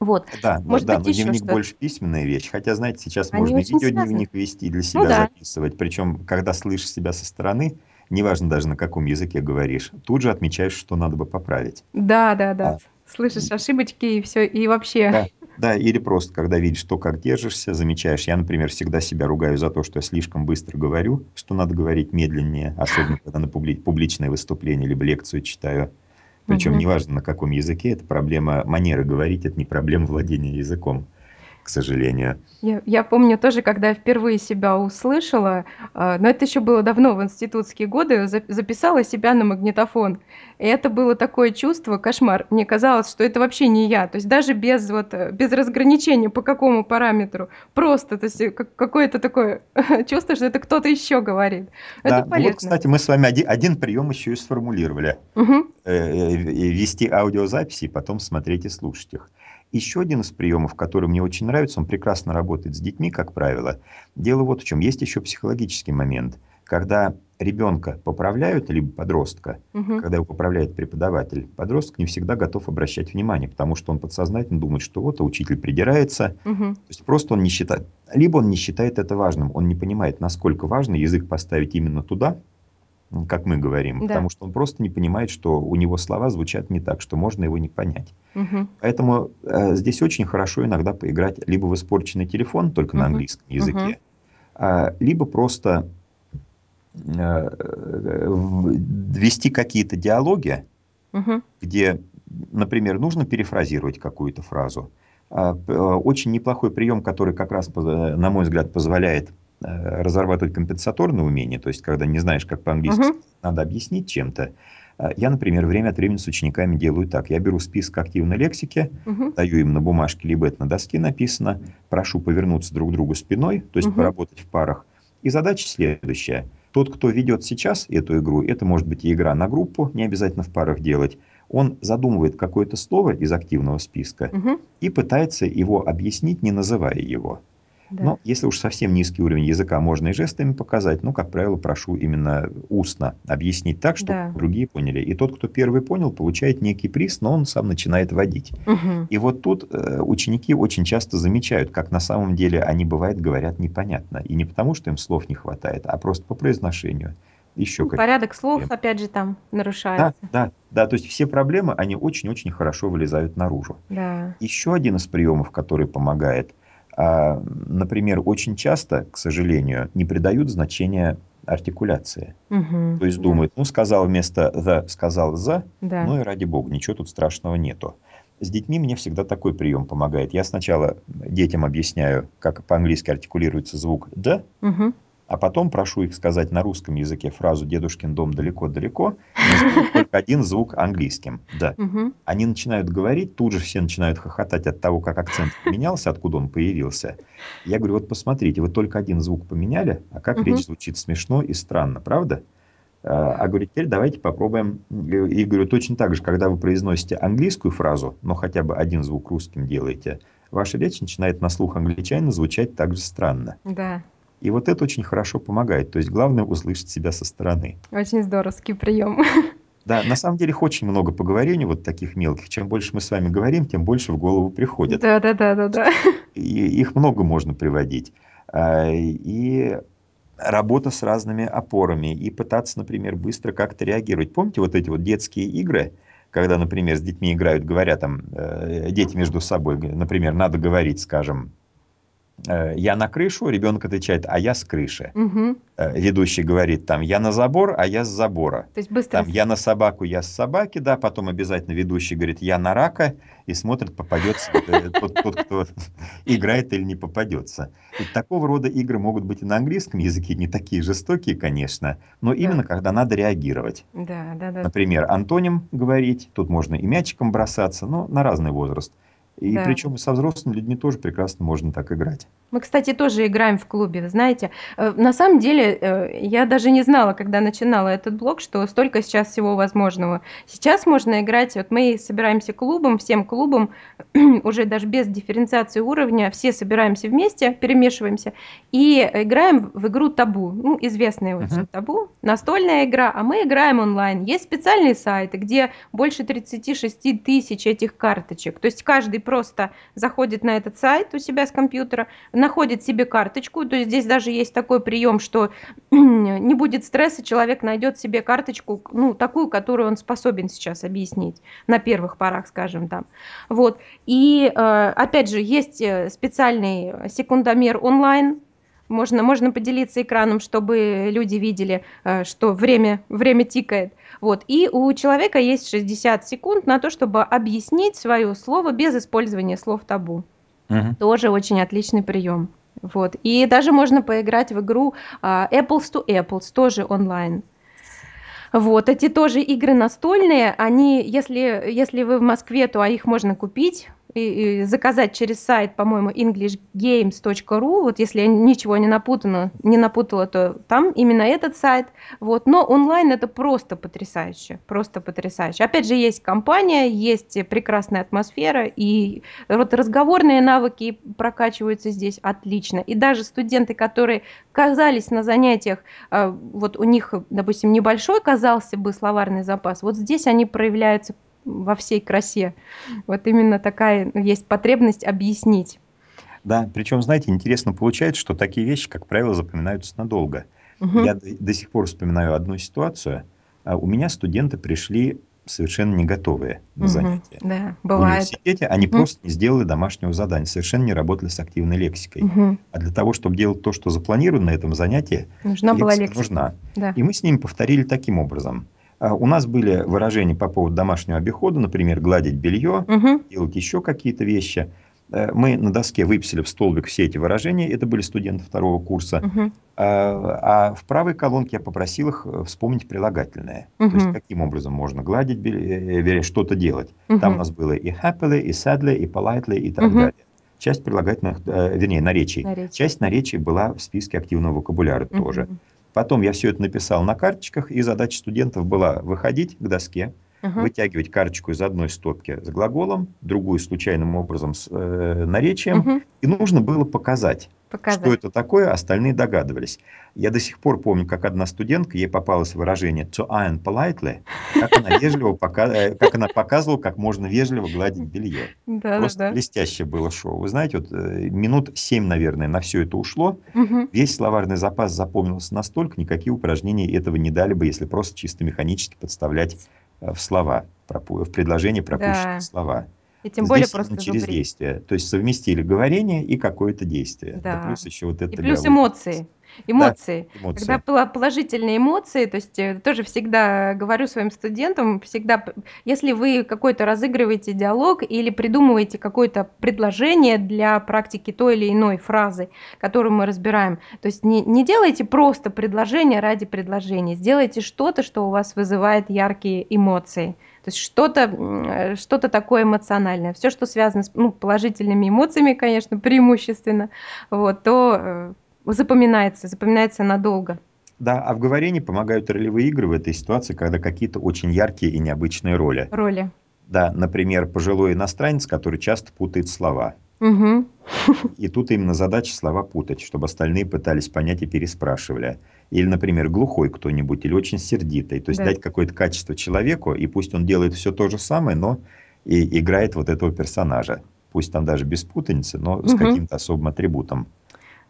Вот. Да, Может да, быть, но дневник больше письменная вещь. Хотя, знаете, сейчас Они можно видеодневник вести для себя ну, да. записывать. Причем, когда слышишь себя со стороны, неважно даже на каком языке говоришь, тут же отмечаешь, что надо бы поправить. Да, да, да. А. Слышишь ошибочки и все, и вообще. Да, да, или просто, когда видишь то, как держишься, замечаешь. Я, например, всегда себя ругаю за то, что я слишком быстро говорю, что надо говорить медленнее, особенно когда на публи публичное выступление либо лекцию читаю. Причем угу. неважно на каком языке, это проблема манеры говорить, это не проблема владения языком к сожалению. Я, я помню тоже, когда я впервые себя услышала, э, но это еще было давно, в институтские годы, за, записала себя на магнитофон. И это было такое чувство, кошмар. Мне казалось, что это вообще не я. То есть даже без, вот, э, без разграничения по какому параметру. Просто то есть, как, какое-то такое чувство, что это кто-то еще говорит. Да, это полезно. Вот, кстати, мы с вами один, один прием еще и сформулировали. Угу. Э, вести аудиозаписи и потом смотреть и слушать их. Еще один из приемов, который мне очень нравится, он прекрасно работает с детьми, как правило. Дело вот в чем. Есть еще психологический момент. Когда ребенка поправляют, либо подростка, угу. когда его поправляет преподаватель, подросток не всегда готов обращать внимание, потому что он подсознательно думает, что вот, а учитель придирается. Угу. То есть просто он не считает, либо он не считает это важным, он не понимает, насколько важно язык поставить именно туда, как мы говорим, да. потому что он просто не понимает, что у него слова звучат не так, что можно его не понять. Угу. Поэтому э, здесь очень хорошо иногда поиграть либо в испорченный телефон, только угу. на английском языке, угу. э, либо просто э, ввести какие-то диалоги, угу. где, например, нужно перефразировать какую-то фразу. Э, очень неплохой прием, который как раз, на мой взгляд, позволяет Э, разрабатывать компенсаторное умение, то есть когда не знаешь, как по-английски, uh-huh. надо объяснить чем-то. Э, я, например, время от времени с учениками делаю так. Я беру список активной лексики, uh-huh. даю им на бумажке, либо это на доске написано, прошу повернуться друг к другу спиной, то есть uh-huh. поработать в парах. И задача следующая. Тот, кто ведет сейчас эту игру, это может быть и игра на группу, не обязательно в парах делать, он задумывает какое-то слово из активного списка угу. и пытается его объяснить, не называя его. Да. Но если уж совсем низкий уровень языка, можно и жестами показать, но, как правило, прошу именно устно объяснить так, чтобы да. другие поняли. И тот, кто первый понял, получает некий приз, но он сам начинает водить. Угу. И вот тут э, ученики очень часто замечают, как на самом деле они, бывает, говорят непонятно. И не потому, что им слов не хватает, а просто по произношению. еще Ну, порядок слов, проблемы. опять же, там Да, нарушается. да, да, то есть все проблемы, они очень-очень хорошо вылезают наружу. Да. Еще один из приемов, который помогает, например, очень часто, к сожалению, не придают значения артикуляции. Мгм. То есть Да. думают, ну, сказал вместо «the», сказал «за», Да. ну и ради бога, ничего тут страшного нету. С детьми мне всегда такой прием помогает. Я сначала детям объясняю, как по-английски артикулируется звук «д», Мгм. А потом прошу их сказать на русском языке фразу «дедушкин дом далеко-далеко», только один звук английским «д». Мгм. Они начинают говорить, тут же все начинают хохотать от того, как акцент поменялся, откуда он появился. Я говорю, вот посмотрите, вы только один звук поменяли, а как речь звучит смешно и странно, правда? А а говорю, теперь давайте попробуем. И говорю, точно так же, когда вы произносите английскую фразу, но хотя бы один звук русским делаете, ваша речь начинает на слух англичанина звучать так же странно. Да. И вот это очень хорошо помогает. То есть главное услышать себя со стороны. Очень здоровский прием. Да, на самом деле их очень много по говорению, вот таких мелких. Чем больше мы с вами говорим, тем больше в голову приходит. Да, да, да, да, да. И их много можно приводить. А, И работа с разными опорами. И пытаться, например, быстро как-то реагировать. Помните вот эти вот детские игры, когда, например, с детьми играют, говорят там, э, дети между собой, например, надо говорить, скажем, я на крышу, ребенок отвечает, а я с крыши. Э, Ведущий говорит там, я на забор, а я с забора. То есть быстро. Там, я на собаку, я с собаки, да, потом обязательно ведущий говорит, я на рака, и смотрит, попадется э, тот, тот, кто играет или не попадется. И такого рода игры могут быть и на английском языке, не такие жестокие, конечно, но именно когда надо реагировать. Да, да, да. Например, антоним говорить, тут можно и мячиком бросаться, но на разный возраст. И Да. причем со взрослыми людьми тоже прекрасно можно так играть. Мы, кстати, тоже играем в клубе, вы знаете. Э, На самом деле, э, я даже не знала, когда начинала этот блог, что столько сейчас всего возможного. Сейчас можно играть, вот мы собираемся клубом, всем клубом, уже даже без дифференциации уровня, все собираемся вместе, перемешиваемся и играем в игру табу. Ну, известная очень Мгм. табу, настольная игра, а мы играем онлайн. Есть специальные сайты, где больше 36 тысяч этих карточек. То есть каждый просто заходит на этот сайт у себя с компьютера, находит себе карточку, то есть здесь даже есть такой прием, что не будет стресса, человек найдет себе карточку, ну, такую, которую он способен сейчас объяснить на первых порах, скажем там. Вот. И э, опять же, есть э, специальный секундомер онлайн, можно, можно поделиться экраном, чтобы люди видели, э, что время, время тикает. Вот. И у человека есть 60 секунд на то, чтобы объяснить свое слово без использования слов табу. Мгм. Тоже очень отличный прием. Вот. И даже можно поиграть в игру а, Apples to Apples, тоже онлайн. Вот, эти тоже игры настольные, они, если, если вы в Москве, то а их можно купить и, и заказать через сайт, по-моему, englishgames.ru, вот если я ничего не напутано, не напутала, то там именно этот сайт, вот, но онлайн это просто потрясающе, просто потрясающе. Опять же, есть компания, есть прекрасная атмосфера, и вот разговорные навыки прокачиваются здесь отлично, и даже студенты, которые казались на занятиях, а, вот у них, допустим, небольшой казался бы словарный запас, вот здесь они проявляются во всей красе. Вот именно такая ну, есть потребность объяснить. Да, причем, знаете, интересно получается, что такие вещи, как правило, запоминаются надолго. Мгм. Я до, до сих пор вспоминаю одну ситуацию. А, У меня студенты пришли совершенно не готовые на Мгм. занятия. Да, В бывает. университете они Мгм. просто не сделали домашнего задания, совершенно не работали с активной лексикой. Мгм. А для того, чтобы делать то, что запланировано на этом занятии, Нужна была лексика лексика. нужна. Да. И мы с ними повторили таким образом. А, У нас были выражения по поводу домашнего обихода, например, гладить белье, Мгм. делать еще какие-то вещи. Э, Мы на доске выписали в столбик все эти выражения, это были студенты второго курса. Мгм. А а в правой колонке я попросил их э, вспомнить прилагательное. То есть каким образом можно гладить, белье, э, что-то делать. Там у нас было и happily, и sadly, и politely, и так Мгм. далее. Часть прилагательных, э, вернее, наречий. Наречий. Часть наречий была в списке активного вокабуляра тоже. Потом я все это написал на карточках, и задача студентов была выходить к доске, Ага. вытягивать карточку из одной стопки с глаголом, другую случайным образом с э, наречием, Мгм. и нужно было показать, Что Показать. это такое, остальные догадывались. Я до сих пор помню, как одна студентка, ей попалось выражение to iron politely, как она вежливо пока- э, как она показывала, как можно вежливо гладить белье. Просто Да-да-да. блестящее было шоу. Вы знаете, вот э, минут семь, наверное, на все это ушло. Мгм. Весь словарный запас запомнился настолько, никакие упражнения этого не дали бы, если просто чисто механически подставлять в слова, в предложение пропущенные Да. слова. И тем более Здесь именно просто через зубрить. действие. То есть совместили говорение и какое-то действие. Да Да. плюс еще вот И это плюс игровой процесс. Эмоции. Да, Эмоции. Когда пола положительные эмоции, то есть, э, тоже всегда говорю своим студентам, всегда если вы какой-то разыгрываете диалог или придумываете какое-то предложение для практики той или иной фразы, которую мы разбираем, то есть не не делайте просто предложение ради предложения, сделайте что-то, что у вас вызывает яркие эмоции. То есть что-то, э, что-то такое эмоциональное. Всё, что связано с, ну, положительными эмоциями, конечно, преимущественно, вот, то, э, запоминается, запоминается надолго. Да, а в говорении помогают ролевые игры в этой ситуации, когда какие-то очень яркие и необычные роли. Роли. Да, например, пожилой иностранец, который часто путает слова. Мгм. И тут именно задача слова путать, чтобы остальные пытались понять и переспрашивали. Или, например, глухой кто-нибудь или очень сердитый. То есть Да. дать какое-то качество человеку, и пусть он делает все то же самое, но и играет вот этого персонажа. Пусть там даже без путаницы, но с Мгм. каким-то особым атрибутом.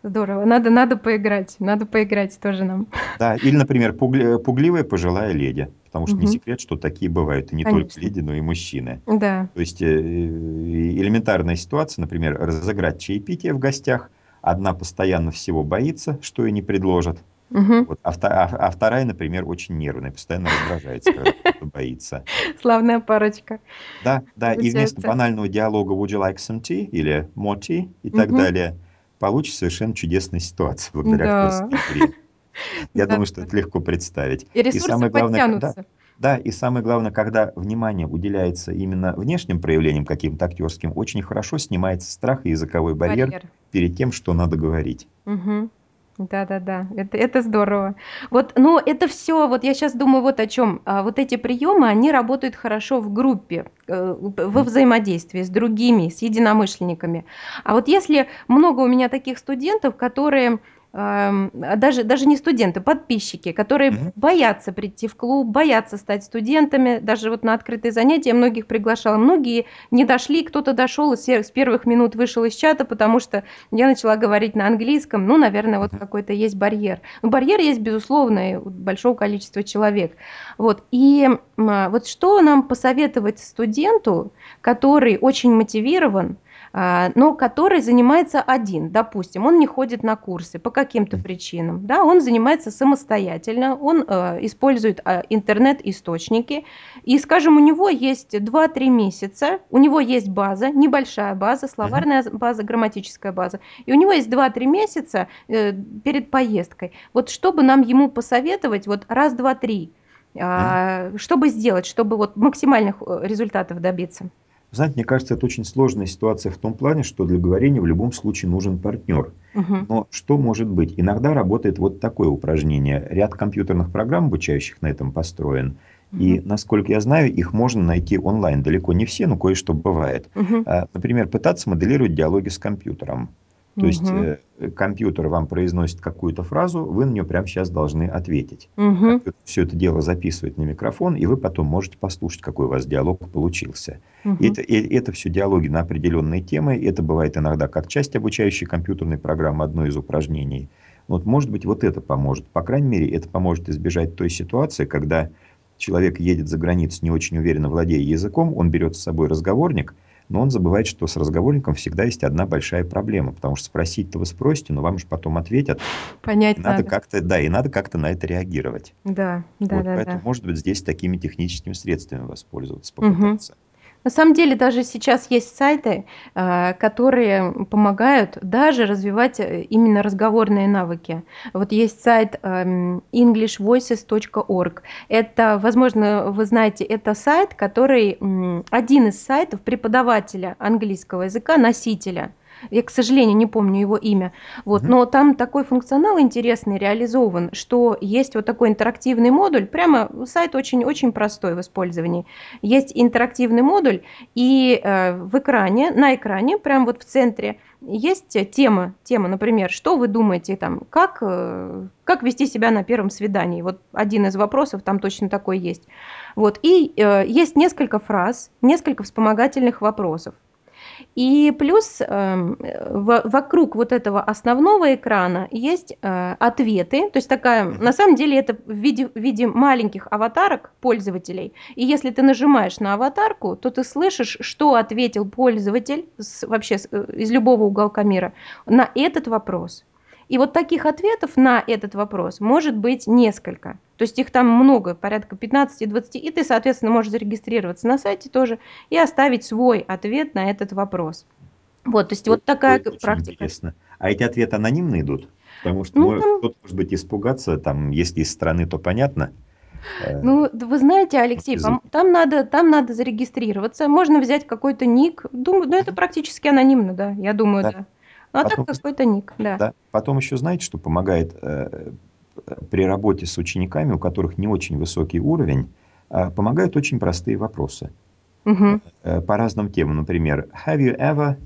Здорово. Надо надо поиграть, надо поиграть тоже нам. Да, или, например, пугли пугливая пожилая леди. Потому что не Мгм. секрет, что такие бывают и не только Конечно. леди, но и мужчины. Да. То есть, э, элементарная ситуация, например, разыграть чаепитие в гостях. Одна постоянно всего боится, что ей не предложат. Мгм. Вот, а а а вторая, например, очень нервная, постоянно раздражается, когда кто-то боится. Славная парочка Да, да, и вместо банального диалога "Would you like some tea?" или "More tea?" и так далее, получится совершенно чудесная ситуация благодаря Да. игре. Я думаю, что это легко представить. И самое главное, когда подтянутся. да, и самое главное, когда внимание уделяется именно внешним проявлениям каким-то актерским, очень хорошо снимается страх и языковой барьер Барьер. перед тем, что надо говорить. Мгм. Да-да-да. Это это здорово. Вот, но это всё, вот я щас думаю вот о чём. А, вот эти приёмы, они работают хорошо в группе, э, во взаимодействии с другими, с единомышленниками. А вот если много у меня таких студентов, которые, даже даже не студенты, подписчики, которые Мгм. боятся прийти в клуб, боятся стать студентами. Даже вот на открытые занятия многих приглашала. Многие не дошли, кто-то дошёл и с первых минут вышел из чата, потому что я начала говорить на английском. Ну, наверное, вот Мгм. какой-то есть барьер. Но барьер есть безусловный у большого количества человек. Вот, и, м, вот что нам посоветовать студенту, который очень мотивирован, а, но который занимается один? Допустим, он не ходит на курсы по каким-то причинам, да, он занимается самостоятельно, он, э, использует, а, интернет-источники. И, скажем, у него есть 2-3 месяца, у него есть база, небольшая база, словарная база, грамматическая база. И у него есть 2-3 месяца, э, перед поездкой. Вот что бы нам ему посоветовать, вот раз, 2, 3, Мгм. а, чтобы сделать, чтобы вот максимальных, э, результатов добиться? Знаете, мне кажется, это очень сложная ситуация в том плане, что для говорения в любом случае нужен партнер. Мгм. Но что может быть? Иногда работает вот такое упражнение. Ряд компьютерных программ, обучающих на этом, построен. И, насколько я знаю, их можно найти онлайн. Далеко не все, но кое-что бывает. А, например, пытаться моделировать диалоги с компьютером. То есть, Мгм. э, компьютер вам произносит какую-то фразу, вы на неё прямо щас должны ответить. Компьютер всё это дело записывает на микрофон, и вы потом можете послушать, какой у вас диалог получился. Мгм. это и это всё диалоги на определенные темы. Это бывает иногда как часть обучающей компьютерной программы, одно из упражнений. Вот, может быть, вот это поможет. По крайней мере, это поможет избежать той ситуации, когда человек едет за границу, не очень уверенно владея языком, он берет с собой разговорник, но он забывает, что с разговорником всегда есть одна большая проблема. Потому что спросить-то вы спросите, но вам же потом ответят. И Понять надо надо. как-то, да, и надо как-то на это реагировать. Да, Вот, поэтому, да-да-да. может быть, здесь такими техническими средствами воспользоваться, попытаться. На самом деле даже сейчас есть сайты, а, которые помогают даже развивать, э, именно разговорные навыки. Вот есть сайт, эм, englishvoices.org. Это, возможно, вы знаете, это сайт, который, один из сайтов преподавателя английского языка, носителя. Я, к сожалению, не помню его имя. Вот, Мгм. но там такой функционал интересный реализован, что есть вот такой интерактивный модуль, прямо сайт очень-очень простой в использовании. Есть интерактивный модуль, и э, в экране, на экране, прямо вот в центре, есть тема, тема, например, что вы думаете там, как, э, как вести себя на первом свидании? Вот один из вопросов там точно такой есть. Вот, и э, есть несколько фраз, несколько вспомогательных вопросов. И плюс эм, вокруг вот этого основного экрана есть э, ответы, то есть такая, на самом деле это в виде, в виде маленьких аватарок пользователей. И если ты нажимаешь на аватарку, то ты слышишь, что ответил пользователь с- вообще э, из любого уголка мира на этот вопрос. И вот таких ответов на этот вопрос может быть несколько. То есть их там много, порядка 15-20, и ты, соответственно, можешь зарегистрироваться на сайте тоже и оставить свой ответ на этот вопрос. Вот, то есть вот такая Ой, практика. интересно. А эти ответы анонимно идут? Потому что Ну, там, кто-то, может быть, испугаться, там, если из страны, то понятно. Э, ну, да вы знаете, Алексей, там надо, там надо зарегистрироваться, можно взять какой-то ник, думаю, ну, это практически анонимно, да, я думаю, Да. да. Ну, а так Потом, какой-то ник, да. да. Потом еще знаете, что помогает э, при работе с учениками, у которых не очень высокий уровень, э, помогают очень простые вопросы Мгм. э, по разным темам. Например, have you ever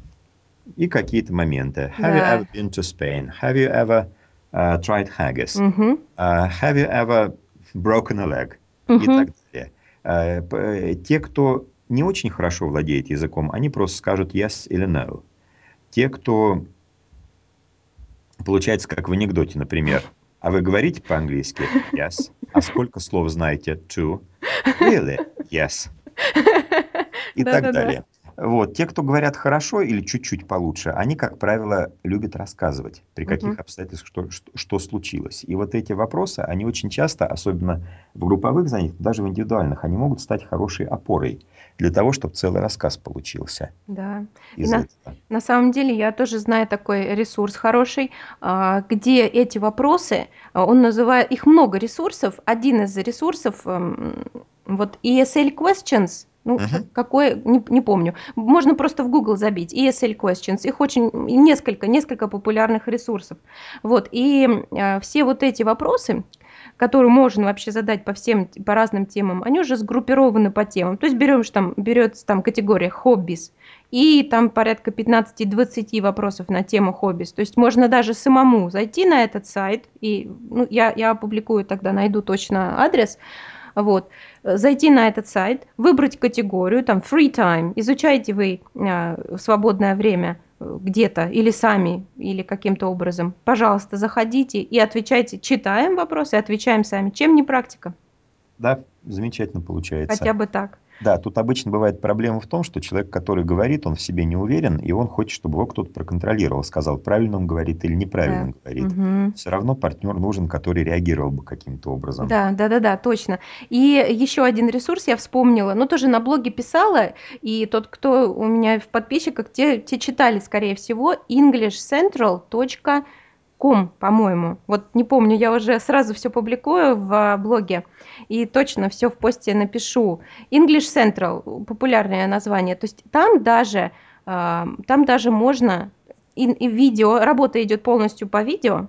и какие-то моменты. Have you Да. ever been to Spain? Have you ever uh, tried haggis? Мгм. Uh, have you ever broken a leg? И Мгм. так далее. Э, Те, кто не очень хорошо владеет языком, они просто скажут yes или no. Те, кто получается как в анекдоте, например, а вы говорите по-английски? Yes. А сколько слов знаете? Two. Really? Yes. И так далее. Вот. Те, кто говорят хорошо или чуть-чуть получше, они, как правило, любят рассказывать, при каких обстоятельствах что, что, что случилось. И вот эти вопросы, они очень часто, особенно в групповых занятиях, даже в индивидуальных, они могут стать хорошей опорой для того, чтобы целый рассказ получился Да. И на этого. на самом деле я тоже знаю такой ресурс хороший, а, где эти вопросы, а, он называет их много ресурсов. Один из ресурсов, эм, вот ESL Questions, ну, как Мгм. какой, не не помню. Можно просто в Google забить ESL Questions. Их очень несколько несколько популярных ресурсов. Вот, и, а, все вот эти вопросы, которые можно вообще задать по всем по разным темам, они уже сгруппированы по темам. То есть берёшь там берётся там категория hobbies, и там порядка 15-20 вопросов на тему хоббис. То есть можно даже самому зайти на этот сайт, и ну, я, я опубликую тогда, найду точно адрес, вот, зайти на этот сайт, выбрать категорию, там, free time, изучаете вы а, в свободное время э, где-то или сами, или каким-то образом, пожалуйста, заходите и отвечайте, читаем вопросы, отвечаем сами. Чем не практика? Да, замечательно получается. Хотя бы так. Да, тут обычно бывает проблема в том, что человек, который говорит, он в себе не уверен, и он хочет, чтобы его кто-то проконтролировал, сказал, правильно он говорит или неправильно Да. говорит. Мгм. Все равно партнер нужен, который реагировал бы каким-то образом. Да, да-да-да, точно. И еще один ресурс я вспомнила, ну, тоже на блоге писала, и тот, кто у меня в подписчиках, те, те читали, скорее всего, englishcentral.com, по-моему. Вот не помню, я уже сразу все публикую в а, блоге, и точно все в посте напишу. English Central, популярное название. То есть там даже, а, там даже можно, и, и видео, работа идет полностью по видео,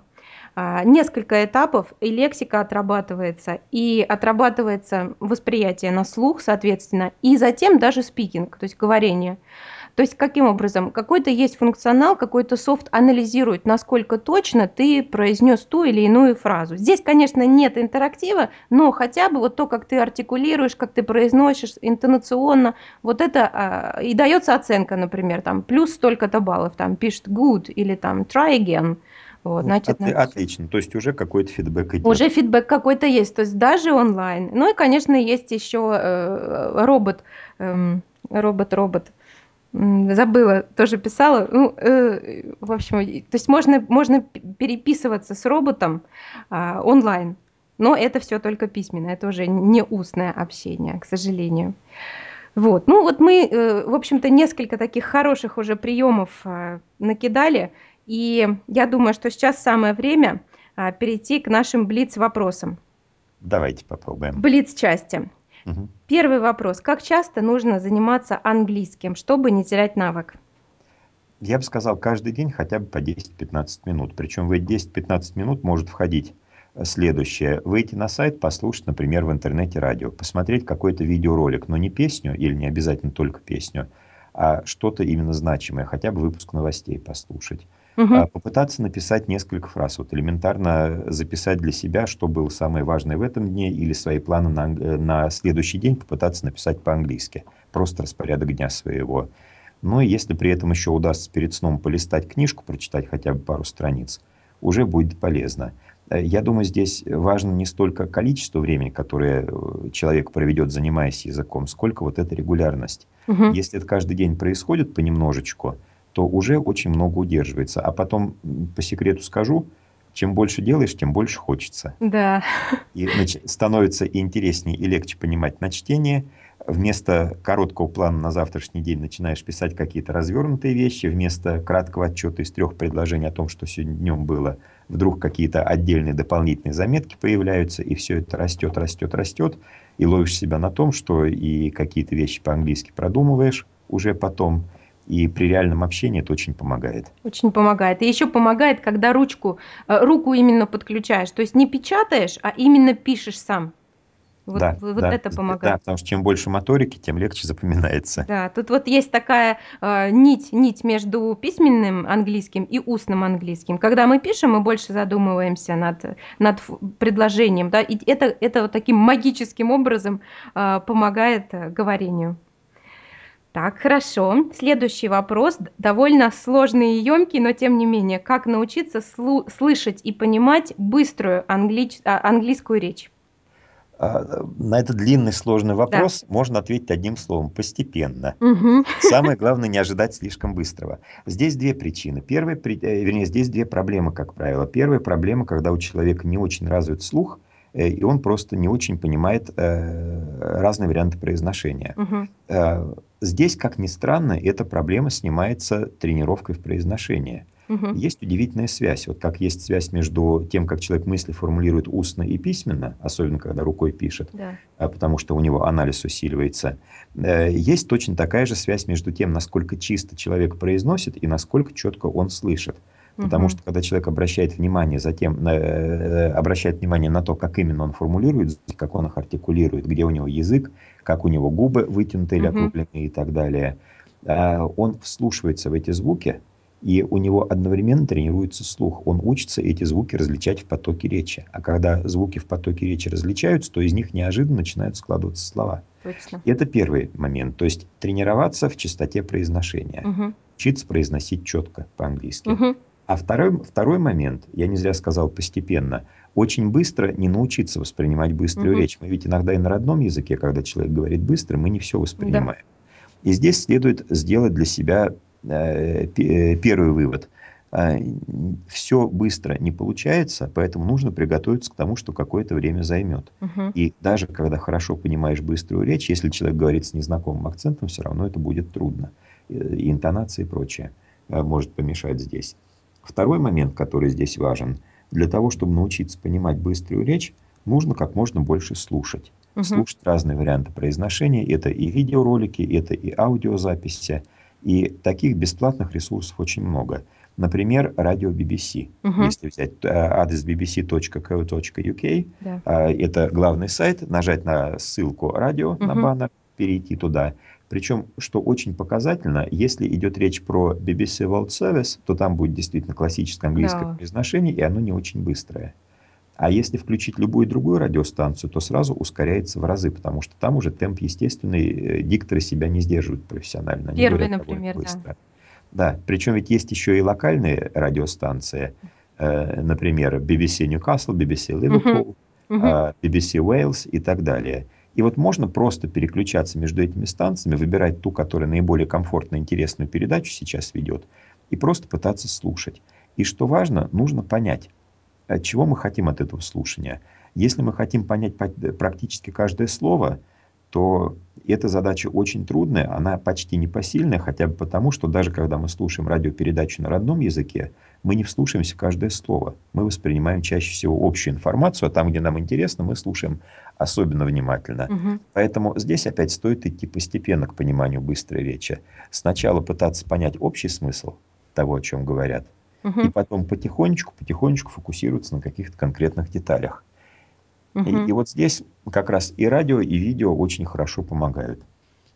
а, несколько этапов, и лексика отрабатывается, и отрабатывается восприятие на слух, соответственно, и затем даже спикинг, то есть говорение. То есть каким образом? Какой-то есть функционал, какой-то софт анализирует, насколько точно ты произнес ту или иную фразу. Здесь, конечно, нет интерактива, но хотя бы вот то, как ты артикулируешь, как ты произносишь интонационно, вот это а, и дается оценка, например, там плюс столько-то баллов, там пишет good или там try again. Вот, значит, от- отлично. То есть уже какой-то фидбэк идет. Уже фидбэк какой-то есть, то есть даже онлайн. Ну и, конечно, есть еще э, робот, эм, робот-робот. Забыла, тоже писала. Ну, э, в общем, то есть можно, можно переписываться с роботом а, онлайн, но это все только письменно, это уже не устное общение, к сожалению. Вот, ну вот мы, э, в общем-то, несколько таких хороших уже приемов а, накидали, и я думаю, что сейчас самое время а, перейти к нашим блиц-вопросам. Давайте попробуем. Блиц-части. Первый вопрос. Как часто нужно заниматься английским, чтобы не терять навык? Я бы сказал, каждый день хотя бы по 10-15 минут. Причем в эти 10-15 минут может входить э, следующее. Выйти на сайт, послушать, например, в интернете радио, посмотреть какой-то видеоролик, но не песню или не обязательно только песню, а что-то именно значимое, хотя бы выпуск новостей послушать. А Попытаться написать несколько фраз, вот элементарно записать для себя, что было самое важное в этом дне, или свои планы на, э, на следующий день попытаться написать по-английски. Просто распорядок дня своего. Ну и если при этом еще удастся перед сном полистать книжку, прочитать хотя бы пару страниц, уже будет полезно. Э, Я думаю, здесь важно не столько количество времени, которое э, человек проведет, занимаясь языком, сколько вот эта регулярность. Мгм. Если это каждый день происходит понемножечку, то уже очень много удерживается. А потом, по секрету скажу, чем больше делаешь, тем больше хочется. Да. И нач- становится и интереснее, и легче понимать на чтение. Вместо короткого плана на завтрашний день начинаешь писать какие-то развернутые вещи. Вместо краткого отчета из трех предложений о том, что сегодня днем было, вдруг какие-то отдельные дополнительные заметки появляются. И все это растет, растет, растет. И ловишь себя на том, что и какие-то вещи по-английски продумываешь уже потом. И при реальном общении это очень помогает. Очень помогает. И еще помогает, когда ручку, э, руку именно подключаешь. То есть не печатаешь, а именно пишешь сам. Вот, Да, вот да, это з- да, помогает. потому что чем больше моторики, тем легче запоминается. Да, тут вот есть такая э, нить, нить между письменным английским и устным английским. Когда мы пишем, мы больше задумываемся над, над предложением, да, и это, это вот таким магическим образом э, помогает э, говорению. Так, хорошо. Следующий вопрос, довольно сложный и емкий, но тем не менее, как научиться слу- слышать и понимать быструю англи- а, английскую речь? А, На этот длинный сложный Да. вопрос можно ответить одним словом– постепенно. Мгм. Самое главное не ожидать слишком быстрого. Здесь две причины. Первая, э, вернее, здесь две проблемы, как правило. Первая проблема, когда у человека не очень развит слух, и он просто не очень понимает э, разные варианты произношения. Э, Здесь, как ни странно, эта проблема снимается тренировкой в произношении. Мгм. Есть удивительная связь. Вот как есть связь между тем, как человек мысли формулирует устно и письменно, особенно когда рукой пишет, Да. потому что у него анализ усиливается. Э, Есть точно такая же связь между тем, насколько чисто человек произносит и насколько четко он слышит. Потому что когда человек обращает внимание, затем на- э, обращает внимание на то, как именно он формулирует, как он их артикулирует, где у него язык, как у него губы вытянуты или Мгм. округлены и так далее, а, он вслушивается в эти звуки, и у него одновременно тренируется слух. Он учится эти звуки различать в потоке речи. А когда звуки в потоке речи различаются, то из них неожиданно начинают складываться слова. Точно. И это первый момент. То есть тренироваться в чистоте произношения. Мгм. Учиться произносить четко по-английски. Мгм. А второй, второй момент, я не зря сказал постепенно, очень быстро не научиться воспринимать быструю Мгм. речь. Мы ведь иногда и на родном языке, когда человек говорит быстро, мы не все воспринимаем. И здесь следует сделать для себя э, э, первый вывод. Все быстро не получается, поэтому нужно приготовиться к тому, что какое-то время займет. Мгм. И даже когда хорошо понимаешь быструю речь, если человек говорит с незнакомым акцентом, все равно это будет трудно. Э, И интонация и прочее э, может помешать здесь. Второй момент, который здесь важен, для того, чтобы научиться понимать быструю речь, нужно как можно больше слушать. Мгм. Слушать разные варианты произношения. Это и видеоролики, это и аудиозаписи. И таких бесплатных ресурсов очень много. Например, радио BBC. Мгм. Если взять э, адрес bbc.co.uk, Да. а, это главный сайт, нажать на ссылку радио, на Мгм. баннер, перейти туда. Причем, что очень показательно, если идет речь про BBC World Service, то там будет действительно классическое английское Да. произношение, и оно не очень быстрое. А если включить любую другую радиостанцию, то сразу ускоряется в разы, потому что там уже темп естественный, э, дикторы себя не сдерживают профессионально, они Первый, говорят например, да. быстро. Да, причем ведь есть еще и локальные радиостанции, э, например, BBC Newcastle, BBC. Liverpool, Мгм. а, BBC Wales и так далее. И вот можно просто переключаться между этими станциями, выбирать ту, которая наиболее комфортно интересную передачу сейчас ведет, и просто пытаться слушать. И что важно, нужно понять, а чего мы хотим от этого слушания. Если мы хотим понять по- практически каждое слово, то эта задача очень трудная, она почти непосильная, хотя бы потому, что даже когда мы слушаем радиопередачу на родном языке, мы не вслушаемся каждое слово. Мы воспринимаем чаще всего общую информацию, а там, где нам интересно, мы слушаем особенно внимательно. Мгм. Поэтому здесь опять стоит идти постепенно к пониманию быстрой речи. Сначала пытаться понять общий смысл того, о чем говорят, и Мгм. потом потихонечку, потихонечку фокусироваться на каких-то конкретных деталях. И, и Мгм. вот здесь как раз и радио, и видео очень хорошо помогают.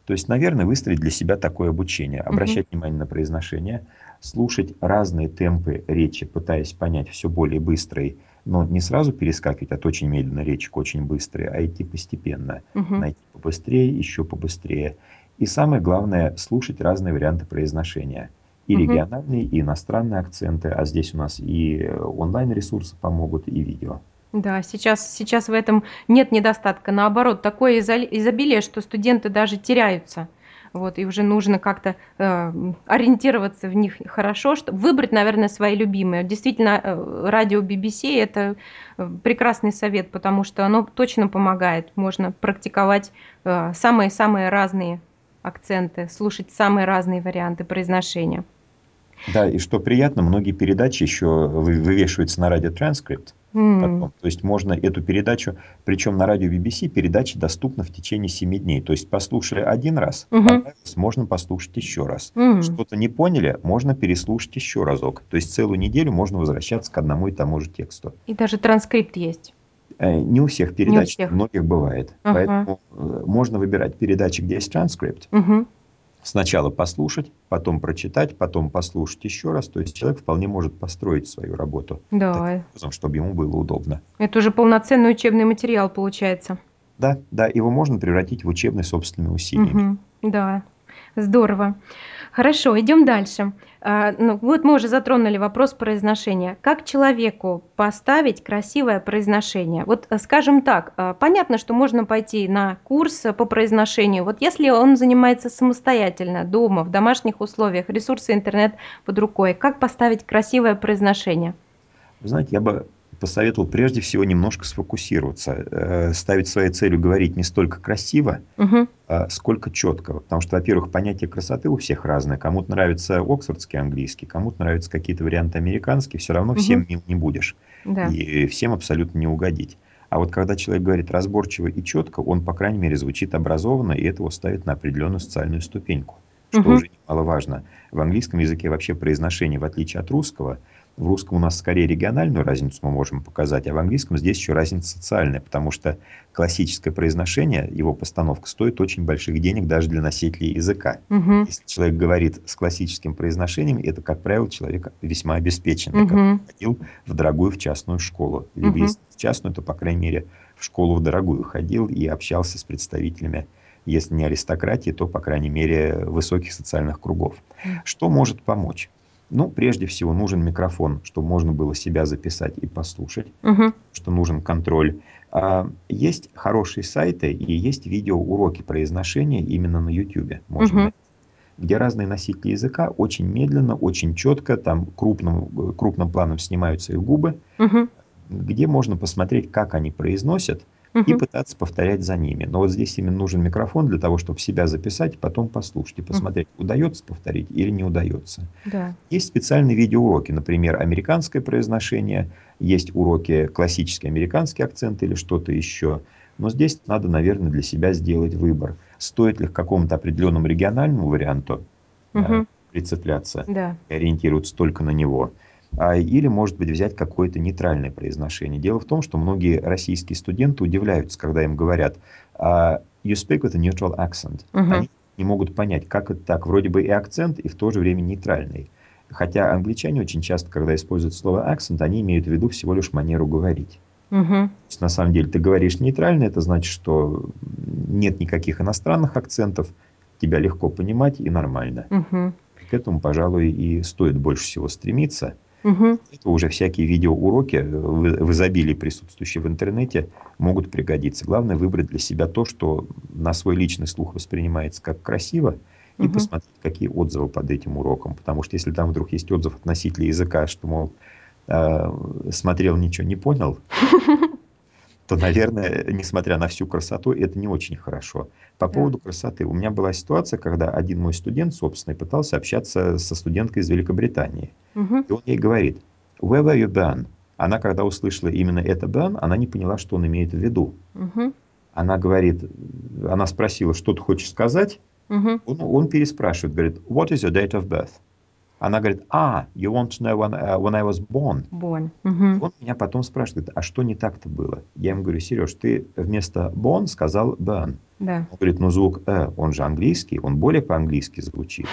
То есть, наверное, выстроить для себя такое обучение, обращать внимание на произношение, слушать разные темпы речи, пытаясь понять все более быстрый, но не сразу перескакивать от очень медленной речи к очень быстрой, а идти постепенно, Мгм. найти побыстрее, еще побыстрее. И самое главное, слушать разные варианты произношения. И Мгм. региональные, и иностранные акценты, а здесь у нас и э, онлайн-ресурсы помогут, и видео. Да, сейчас сейчас в этом нет недостатка. Наоборот, такое изобилие, что студенты даже теряются. Вот, и уже нужно как-то, э, ориентироваться в них хорошо, чтоб выбрать, наверное, свои любимые. Действительно, э, радио BBC- это, э, прекрасный совет, потому что оно точно помогает. Можно практиковать, э, самые-самые разные акценты, слушать самые разные варианты произношения. Да, и что приятно, многие передачи еще вы вывешиваются на радиотранскрипт М. потом. То есть можно эту передачу причем на радио BBC передача доступна в течение 7 дней. То есть послушали один раз, понравилось, можно послушать еще раз. М. Что-то не поняли, можно переслушать еще разок. То есть целую неделю можно возвращаться к одному и тому же тексту. И даже транскрипт есть. Э, не у всех Не у передач, всех. многих бывает. Ага. Поэтому, э, можно выбирать передачи, где есть транскрипт. Мгм. Сначала послушать, потом прочитать, потом послушать еще раз. То есть человек вполне может построить свою работу Да. таким образом, чтобы ему было удобно. Это уже полноценный учебный материал получается. Да, да, его можно превратить в учебный собственными усилиями. Мгм. Да, здорово. Хорошо, идем дальше. А, ну, вот мы уже затронули вопрос произношения. Как человеку поставить красивое произношение? Вот, э, скажем так, а, понятно, что можно пойти на курс по произношению. Вот если он занимается самостоятельно, дома, в домашних условиях, ресурсы интернет под рукой, как поставить красивое произношение? Вы знаете, я бы посоветовал прежде всего немножко сфокусироваться, э, ставить своей целью говорить не столько красиво, а сколько четко. Потому что, во-первых, понятие красоты у всех разное. Кому-то нравится оксфордский английский, кому-то нравятся какие-то варианты американские. Все равно всем Мгм. мил не будешь. Да. И всем абсолютно не угодить. А вот когда человек говорит разборчиво и четко, он, по крайней мере, звучит образованно, и это его ставит на определенную социальную ступеньку, что Мгм. уже немаловажно. В английском языке вообще произношение, в отличие от русского, в русском у нас скорее региональную разницу мы можем показать, а в английском здесь еще разница социальная, потому что классическое произношение, его постановка стоит очень больших денег даже для носителей языка. Мгм. Если человек говорит с классическим произношением, это, как правило, человек весьма обеспеченный, который Мгм. ходил в дорогую в частную школу. Либо Мгм. если в частную, то, по крайней мере, в школу в дорогую ходил и общался с представителями, если не аристократии, то, по крайней мере, высоких социальных кругов. Что может помочь? Ну, прежде всего, нужен микрофон, чтобы можно было себя записать и послушать, Мгм. что нужен контроль. А, Есть хорошие сайты и есть видеоуроки произношения именно на YouTube. Можно найти где разные носители языка очень медленно, очень четко, там крупным, крупным планом снимаются их губы, Мгм. где можно посмотреть, как они произносят, и Мгм. пытаться повторять за ними. Но вот здесь именно нужен микрофон для того, чтобы себя записать, потом послушать и посмотреть, удается повторить или не удается. Да. Есть специальные видеоуроки, например, американское произношение, есть уроки классический американский акцент или что-то еще. Но здесь надо, наверное, для себя сделать выбор. Стоит ли к какому-то определенному региональному варианту э, Мгм. прицепляться Да. и ориентироваться только на него, или, может быть, взять какое-то нейтральное произношение. Дело в том, что многие российские студенты удивляются, когда им говорят а, «you speak with a neutral accent». Мгм. Они не могут понять, как это так. Вроде бы и акцент, и в то же время нейтральный. Хотя англичане очень часто, когда используют слово accent, они имеют в виду всего лишь манеру говорить. Мгм. То есть, на самом деле, ты говоришь нейтрально, это значит, что нет никаких иностранных акцентов, тебя легко понимать и нормально. Мгм. К этому, пожалуй, и стоит больше всего стремиться. Это уже всякие видеоуроки э, в изобилии, присутствующие в интернете, могут пригодиться. Главное выбрать для себя то, что на свой личный слух воспринимается как красиво, и Мгм. посмотреть, какие отзывы под этим уроком. Потому что если там вдруг есть отзыв от носителя языка, что, мол, э, смотрел, ничего не понял, то, наверное, несмотря на всю красоту, это не очень хорошо. По Да. поводу красоты. У меня была ситуация, когда один мой студент, собственно, пытался общаться со студенткой из Великобритании. Мгм. И он ей говорит, where were you born? Она, когда услышала именно это born, она не поняла, что он имеет в виду. Мгм. Она говорит, она спросила, что ты хочешь сказать? Мгм. Он, он переспрашивает, говорит, what is your date of birth? Она говорит, а, you want to know when, uh, when I was born? Born. Мгм. он меня потом спрашивает, а что не так-то было? Я ему говорю, Сереж, ты вместо born сказал burn. Да. Он говорит, ну звук «э», он же английский, он более по-английски звучит.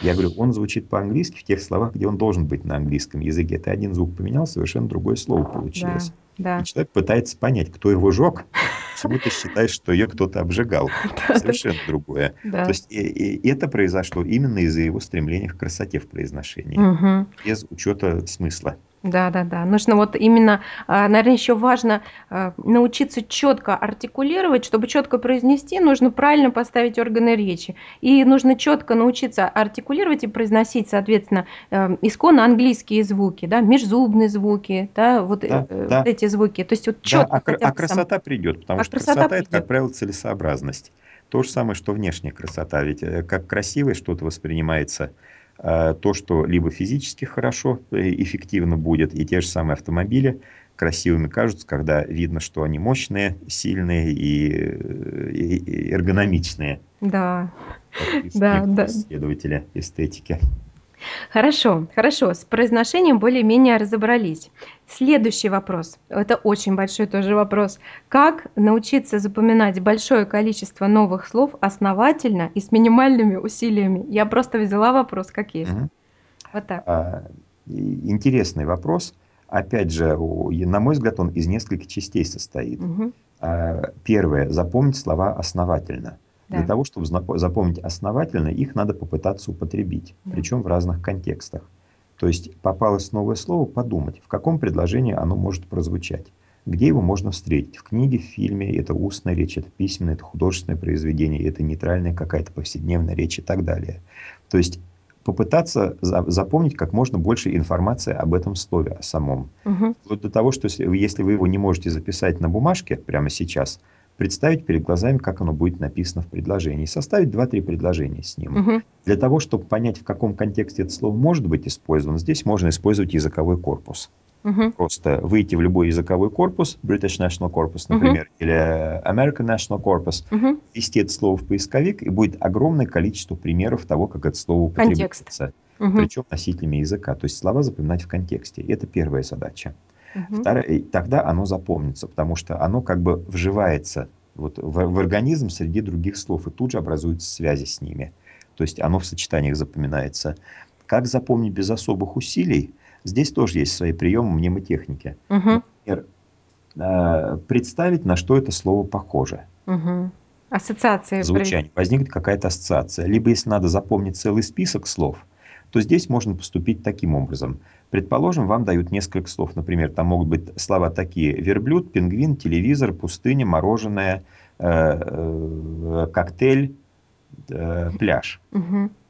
Я говорю, он звучит по-английски в тех словах, где он должен быть на английском языке. Ты один звук поменял, совершенно другое слово получилось. Да. И человек пытается понять, кто его жег, почему ты считаешь, что ее кто-то обжигал. Да, да. Совершенно другое. То Да. есть это произошло именно из-за его стремления к красоте в произношении, без учета смысла. Да-да-да. Нужно вот именно, а, наверное, еще важно, а, научиться четко артикулировать. Чтобы четко произнести, нужно правильно поставить органы речи. И нужно четко научиться артикулировать и произносить, соответственно, эм, исконно английские звуки, да, межзубные звуки, да, вот, э, Да, э, вот да, эти звуки. То есть вот да, четко а, кра- хотя а бы сам красота придет, потому а что красота красота это, как правило, целесообразность. То же самое, что внешняя красота. Ведь э, как красивое что-то воспринимается, э, то, что либо физически хорошо, э, эффективно будет, и те же самые автомобили красивыми кажутся, когда видно, что они мощные, сильные и, э, эргономичные, Да, да, да. исследователи эстетики. Хорошо, хорошо. С произношением более-менее разобрались. Следующий вопрос. Это очень большой тоже вопрос. Как научиться запоминать большое количество новых слов основательно и с минимальными усилиями? Я просто взяла вопрос как есть. Мгм. Вот так. А, Интересный вопрос. Опять же, на мой взгляд, он из нескольких частей состоит. А, Первое. Запомнить слова основательно. Для Да, того, чтобы запомнить основательно, их надо попытаться употребить, да. причем в разных контекстах. То есть попалось новое слово, подумать, в каком предложении оно может прозвучать, где его можно встретить. В книге, в фильме, это устная речь, это письменное, это художественное произведение, это нейтральная какая-то повседневная речь и так далее. То есть попытаться за- запомнить как можно больше информации об этом слове, о самом. Мгм. Вплоть до того, что если вы его не можете записать на бумажке прямо сейчас, представить перед глазами, как оно будет написано в предложении, составить 2-3 предложения с ним. Мгм. Для того, чтобы понять, в каком контексте это слово может быть использовано, здесь можно использовать языковой корпус. Мгм. Просто выйти в любой языковой корпус, British National Corpus, например, или American National Corpus, Мгм. ввести это слово в поисковик, и будет огромное количество примеров того, как это слово Контекст. употребляется. Мгм. Причем носителями языка. То есть слова запоминать в контексте. Это первая задача. Мгм. Вторая, и тогда оно запомнится, потому что оно как бы вживается вот в, в организм среди других слов, и тут же образуются связи с ними. То есть оно в сочетаниях запоминается. Как запомнить без особых усилий? Здесь тоже есть свои приемы мнемотехники. Мгм. Например, э, представить, на что это слово похоже. Мгм. Ассоциации. Звучание. Возникнет какая-то ассоциация. Либо если надо запомнить целый список слов, то здесь можно поступить таким образом. Предположим, вам дают несколько слов. Например, там могут быть слова такие. Верблюд, пингвин, телевизор, пустыня, мороженое, э, э, коктейль, э, пляж.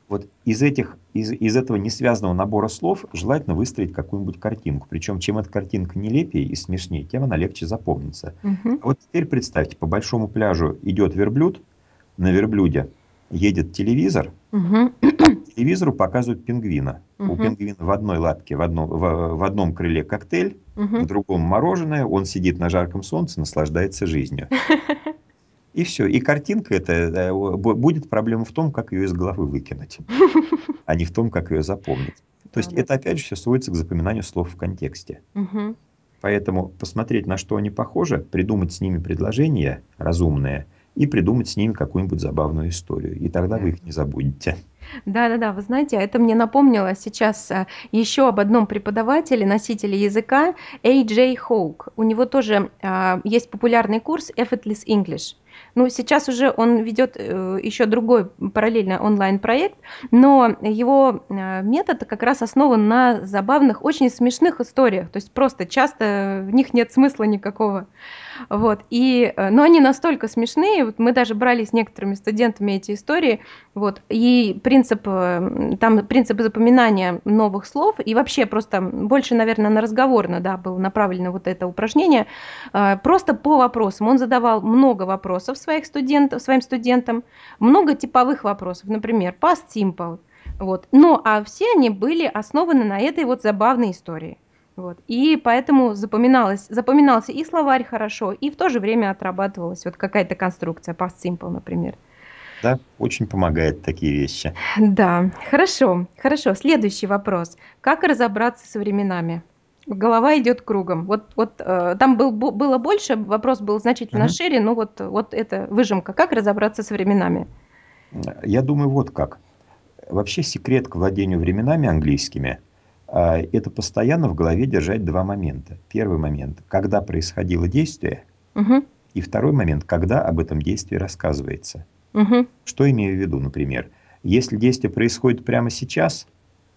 Вот из, этих, из, из этого несвязанного набора слов желательно выстроить какую-нибудь картинку. Причем, чем эта картинка нелепее и смешнее, тем она легче запомнится. А вот теперь представьте, по большому пляжу идет верблюд, на верблюде едет телевизор, Мгм. Телевизору показывают пингвина. У Мгм. пингвина в одной лапке, в одном, в, в одном крыле коктейль, в Мгм. другом мороженое, он сидит на жарком солнце, наслаждается жизнью. И все. И картинка эта э, бу- будет проблема в том, как ее из головы выкинуть, а не в том, как ее запомнить. То есть это опять же все сводится к запоминанию слов в контексте. Поэтому посмотреть, на что они похожи, придумать с ними предложения разумные и придумать с ними какую-нибудь забавную историю. И тогда Да. вы их не забудете. Да-да-да, вы знаете, это мне напомнило сейчас а, еще об одном преподавателе, носителе языка, A.J. Хоук. У него тоже а, есть популярный курс Effortless English. Ну, сейчас уже он ведет э, еще другой параллельно онлайн-проект, но его а, метод как раз основан на забавных, очень смешных историях. То есть просто часто в них нет смысла никакого. Вот, и, э, но они настолько смешные, вот мы даже брали с некоторыми студентами эти истории, вот, и принцип, э, там принцип запоминания новых слов, и вообще просто больше, наверное, на разговорно, да, было направлено вот это упражнение, э, просто по вопросам. Он задавал много вопросов своих студентов, своим студентам, много типовых вопросов, например, past simple, вот. Ну, а все они были основаны на этой вот забавной истории. Вот. И поэтому запоминалось, запоминался и словарь хорошо, и в то же время отрабатывалась вот какая-то конструкция, past simple, например. Да, очень помогает такие вещи. Да, хорошо, хорошо. Следующий вопрос. Как разобраться со временами? Голова идет кругом. Вот, вот э, там был, было больше, вопрос был значительно Мгм. шире, но вот, вот это выжимка. Как разобраться с временами? Я думаю, вот как. Вообще секрет к владению временами английскими это постоянно в голове держать два момента. Первый момент, когда происходило действие, Мгм, и второй момент, когда об этом действии рассказывается. мгм, Что имею в виду, например? Если действие происходит прямо сейчас,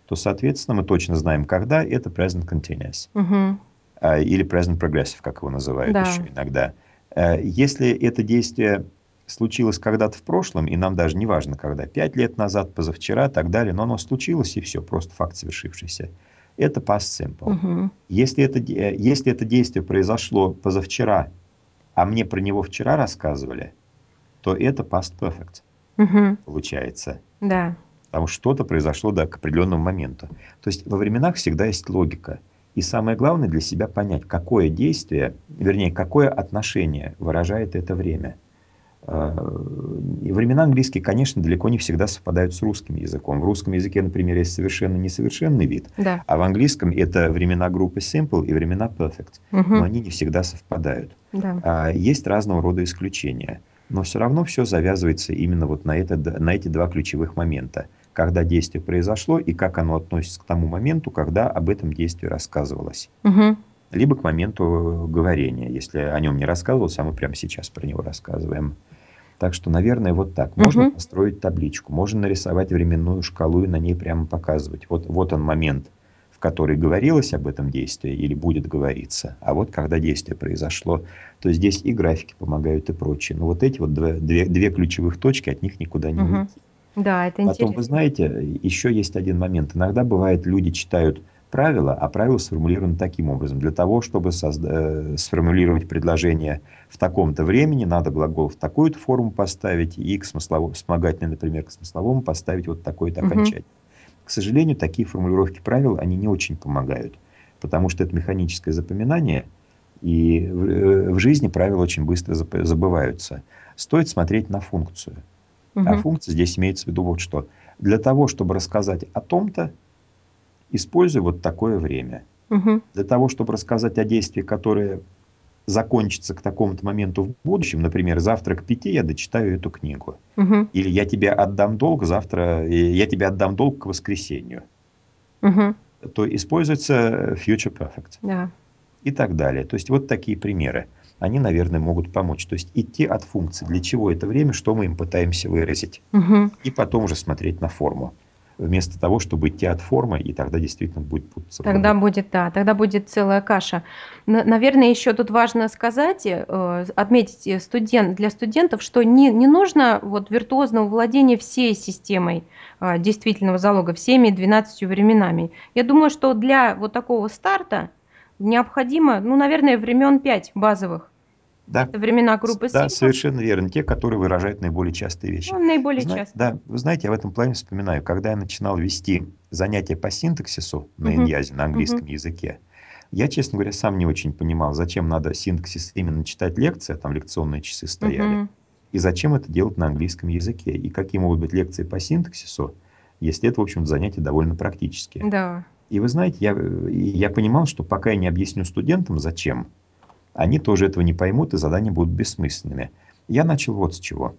то, соответственно, мы точно знаем, когда это present continuous. а, или present progressive, как его называют Да. еще иногда. Э, Если это действие случилось когда-то в прошлом, и нам даже не важно, когда, пять лет назад, позавчера, так далее, но оно случилось, и все, просто факт совершившийся. Это past simple. Мгм, Если это, э, если это действие произошло позавчера, а мне про него вчера рассказывали, то это past perfect мгм. получается. Да. Потому что что-то произошло да, к определенному моменту. То есть во временах всегда есть логика. И самое главное для себя понять, какое действие, вернее, какое отношение выражает это время. Э, времена английские, конечно, далеко не всегда совпадают с русским языком. В русском языке, например, есть совершенно несовершенный вид, Да. а в английском это времена группы simple и времена perfect. Мгм. Но они не всегда совпадают. Да. А, Есть разного рода исключения. Но все равно все завязывается именно вот на, это, на эти два ключевых момента. Когда действие произошло и как оно относится к тому моменту, когда об этом действии рассказывалось. Мгм. Либо к моменту говорения, если о нем не рассказывалось, а мы прямо сейчас про него рассказываем. Так что, наверное, вот так. Можно Мгм. построить табличку, можно нарисовать временную шкалу и на ней прямо показывать. Вот, вот он момент, в который говорилось об этом действии или будет говориться, а вот когда действие произошло, то здесь и графики помогают и прочее. Но вот эти вот две, две, две ключевых точки, от них никуда не уйти. Да, это Потом, вы интересно. знаете, еще есть один момент. Иногда бывает, люди читают правила, а правила сформулированы таким образом. Для того, чтобы созда- э, сформулировать предложение в таком-то времени, надо глагол в такую-то форму поставить и к смысловому, вспомогательный, например, к смысловому поставить вот такое-то Мгм. окончание. К сожалению, такие формулировки правил, они не очень помогают, потому что это механическое запоминание, и в, э, в жизни правила очень быстро забываются. Стоит смотреть на функцию. А Мгм. функция здесь имеется в виду вот что. Для того, чтобы рассказать о том-то, используй вот такое время. Мгм. Для того, чтобы рассказать о действии, которое закончится к такому-то моменту в будущем, например, завтра к пяти я дочитаю эту книгу. Мгм. Или я тебе отдам долг завтра, э, я тебе отдам долг к воскресенью. Мгм. То используется future perfect Да. и так далее. То есть вот такие примеры. Они, наверное, могут помочь. То есть идти от функции, для чего это время, что мы им пытаемся выразить. Мгм. и потом уже смотреть на форму. Вместо того, чтобы идти от формы, и тогда действительно будет путаться Тогда будет, да, тогда будет целая каша. На- Наверное, еще тут важно сказать, э, отметить э, студент, для студентов, что не, не нужно вот виртуозного владения всей системой а, действительного залога, всеми 12 временами. Я думаю, что для вот такого старта необходимо, ну, наверное, времен 5 базовых. Да, Это времена группы да, Simple, совершенно верно. Те, которые выражают наиболее частые вещи. ну, наиболее зна- часто. да, вы знаете, я в этом плане вспоминаю, когда я начинал вести занятия по синтаксису на иньязе, на английском языке, я, честно говоря, сам не очень понимал, зачем надо синтаксис именно читать лекции, а там лекционные часы стояли, Мгм. и зачем это делать на английском языке, и какие могут быть лекции по синтаксису, если это, в общем, занятия довольно практические. Да. И вы знаете, я, я понимал, что пока я не объясню студентам, зачем, они тоже этого не поймут, и задания будут бессмысленными. Я начал вот с чего.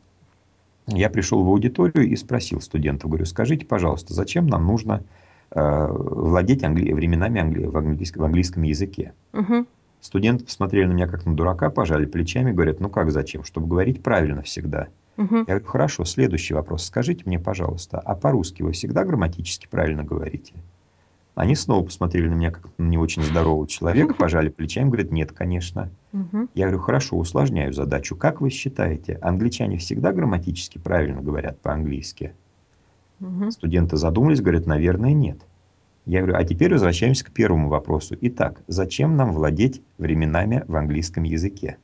Я пришел в аудиторию и спросил студентов, говорю, скажите, пожалуйста, зачем нам нужно э, владеть англи- временами англи- в, английском, в английском языке? Мгм. Студенты посмотрели на меня как на дурака, пожали плечами, говорят, ну как зачем? Чтобы говорить правильно всегда. Мгм. Я говорю, хорошо, следующий вопрос. Скажите мне, пожалуйста, а по-русски вы всегда грамматически правильно говорите? Они снова посмотрели на меня как на не очень здорового человека, пожали плечами, говорят, нет, конечно. Мгм. Я говорю, хорошо, усложняю задачу. Как вы считаете, англичане всегда грамматически правильно говорят по-английски? Мгм. Студенты задумались, говорят, наверное, нет. Я говорю, а теперь возвращаемся к первому вопросу. Итак, зачем нам владеть временами в английском языке?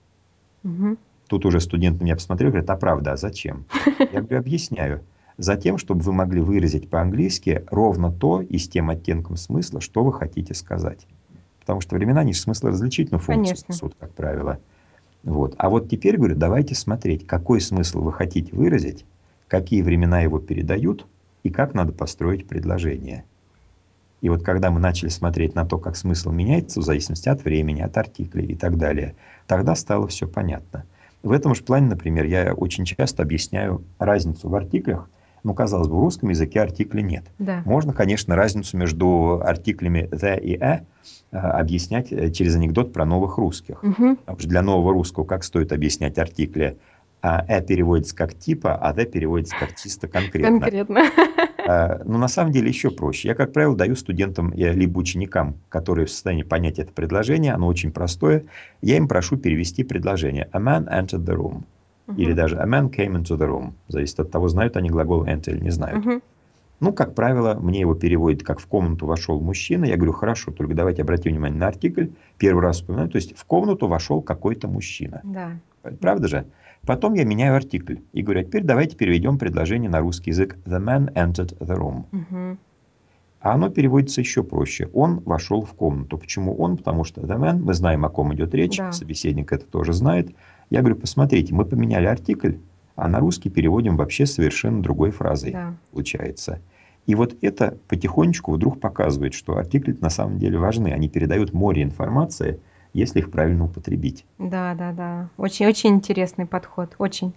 Мгм. Тут уже студент на меня посмотрел, говорит, а правда, а зачем? Я говорю, объясняю. Затем, чтобы вы могли выразить по-английски ровно то и с тем оттенком смысла, что вы хотите сказать. Потому что времена же смысла различительную функцию Конечно. несут, как правило. Вот. А вот теперь, говорю, давайте смотреть, какой смысл вы хотите выразить, какие времена его передают и как надо построить предложение. И вот когда мы начали смотреть на то, как смысл меняется в зависимости от времени, от артиклей и так далее, тогда стало все понятно. В этом же плане, например, я очень часто объясняю разницу в артиклях. Ну, казалось бы, в русском языке артикля нет. Да. Можно, конечно, разницу между артиклями the и a э, объяснять э, через анекдот про новых русских. Что для нового русского как стоит объяснять артикли? А «э» переводится как типа, а «the» переводится как чисто конкретно. Конкретно. А, Но на самом деле еще проще. Я, как правило, даю студентам э, либо ученикам, которые в состоянии понять это предложение, оно очень простое, я им прошу перевести предложение «A man entered the room» или даже «A man came into the room». Зависит от того, знают они глагол enter или не знают. Ну, как правило, мне его переводят, как в комнату вошел мужчина. Я говорю, хорошо, только давайте обратим внимание на артикль. Первый раз вспоминаю, то есть в комнату вошел какой-то мужчина. Да. Правда же? Потом я меняю артикль и говорю, а теперь давайте переведем предложение на русский язык. The man entered the room. А оно переводится еще проще. Он вошел в комнату. Почему он? Потому что the man, мы знаем, о ком идет речь, Да. собеседник это тоже знает. Я говорю, посмотрите, мы поменяли артикль, а на русский переводим вообще совершенно другой фразой, Да. получается. И вот это потихонечку вдруг показывает, что артикли на самом деле важны. Они передают море информации, если их правильно употребить. Да, да, да. Очень-очень интересный подход. Очень.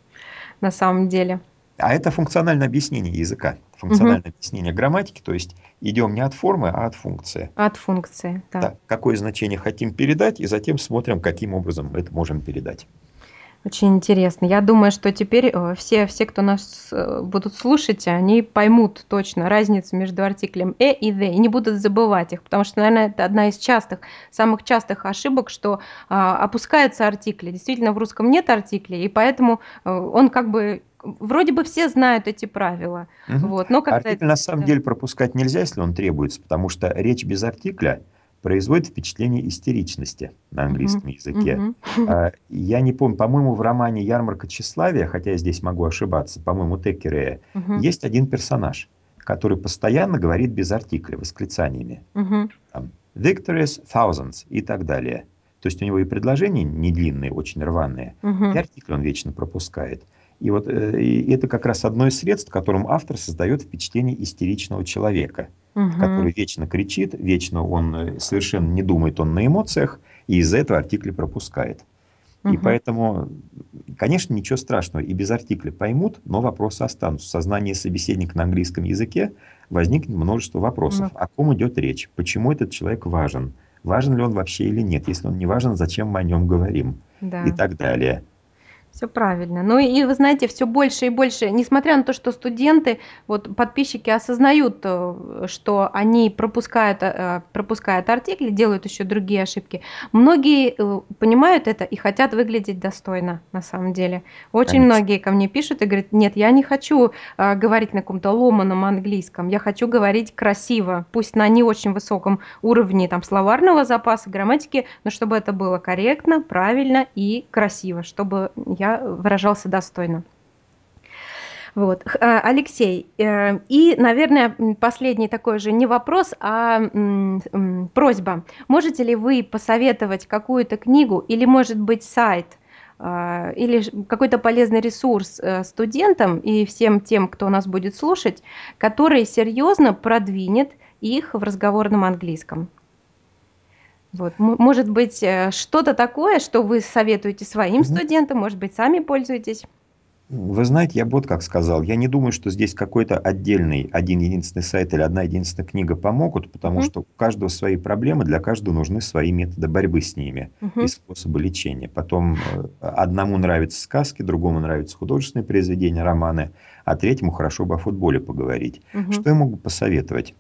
На самом деле. А это функциональное объяснение языка, функциональное объяснение грамматики, то есть идем не от формы, а от функции. От функции. Да. Да, какое значение хотим передать, и затем смотрим, каким образом мы это можем передать. Очень интересно. Я думаю, что теперь э, все, все, кто нас э, будут слушать, они поймут точно разницу между артиклем «э» и «the» и не будут забывать их, потому что, наверное, это одна из частых, самых частых ошибок, что а, опускаются артикли. Действительно, в русском нет артиклей, и поэтому э, он как бы вроде бы все знают эти правила, Мгм. вот, но когда Артикль на самом деле пропускать нельзя, если он требуется, потому что речь без артикля производит впечатление истеричности на английском языке. Мгм. А, Я не помню, по-моему, в романе «Ярмарка тщеславия», хотя я здесь могу ошибаться, по-моему, Теккерея, Мгм. есть один персонаж, который постоянно говорит без артикля, восклицаниями. Мгм. Там, victories, thousands и так далее. То есть у него и предложения не длинные, очень рваные, и Мгм. артикль он вечно пропускает. И вот э, и это как раз одно из средств, которым автор создает впечатление истеричного человека, Мгм. который вечно кричит, вечно он э, совершенно не думает он на эмоциях, и из-за этого артикли пропускает. И Мгм. поэтому, конечно, ничего страшного, и без артикля поймут, но вопросы останутся. В сознании собеседника на английском языке возникнет множество вопросов. Ну. О ком идет речь? Почему этот человек важен? Важен ли он вообще или нет? Если он не важен, зачем мы о нем говорим? Да. И так далее. Все правильно. Ну и вы знаете, все больше и больше, несмотря на то, что студенты, вот подписчики осознают, э, что они пропускают, э, пропускают артикли, делают еще другие ошибки, многие э, понимают это и хотят выглядеть достойно на самом деле. Очень Конечно. многие ко мне пишут и говорят, нет, я не хочу говорить на каком-то ломаном английском, я хочу говорить красиво, пусть на не очень высоком уровне там словарного запаса, грамматики, но чтобы это было корректно, правильно и красиво, чтобы я выражался достойно. Вот. А, Алексей, э, и, наверное, последний такой же не вопрос, а просьба. Можете ли вы посоветовать какую-то книгу или, может быть, сайт, а, или какой-то полезный ресурс э, студентам и всем тем, кто нас будет слушать, который серьезно продвинет их в разговорном английском? Вот, может быть, э, что-то такое, что вы советуете своим студентам, может быть, сами пользуетесь? Вы знаете, я бы вот как сказал, я не думаю, что здесь какой-то отдельный, один единственный сайт или одна единственная книга помогут, потому Мгм. что у каждого свои проблемы, для каждого нужны свои методы борьбы с ними и Мгм. способы лечения. Потом э, одному нравятся сказки, другому нравятся художественные произведения, романы, а третьему хорошо бы о футболе поговорить. Мгм. Что я могу посоветовать?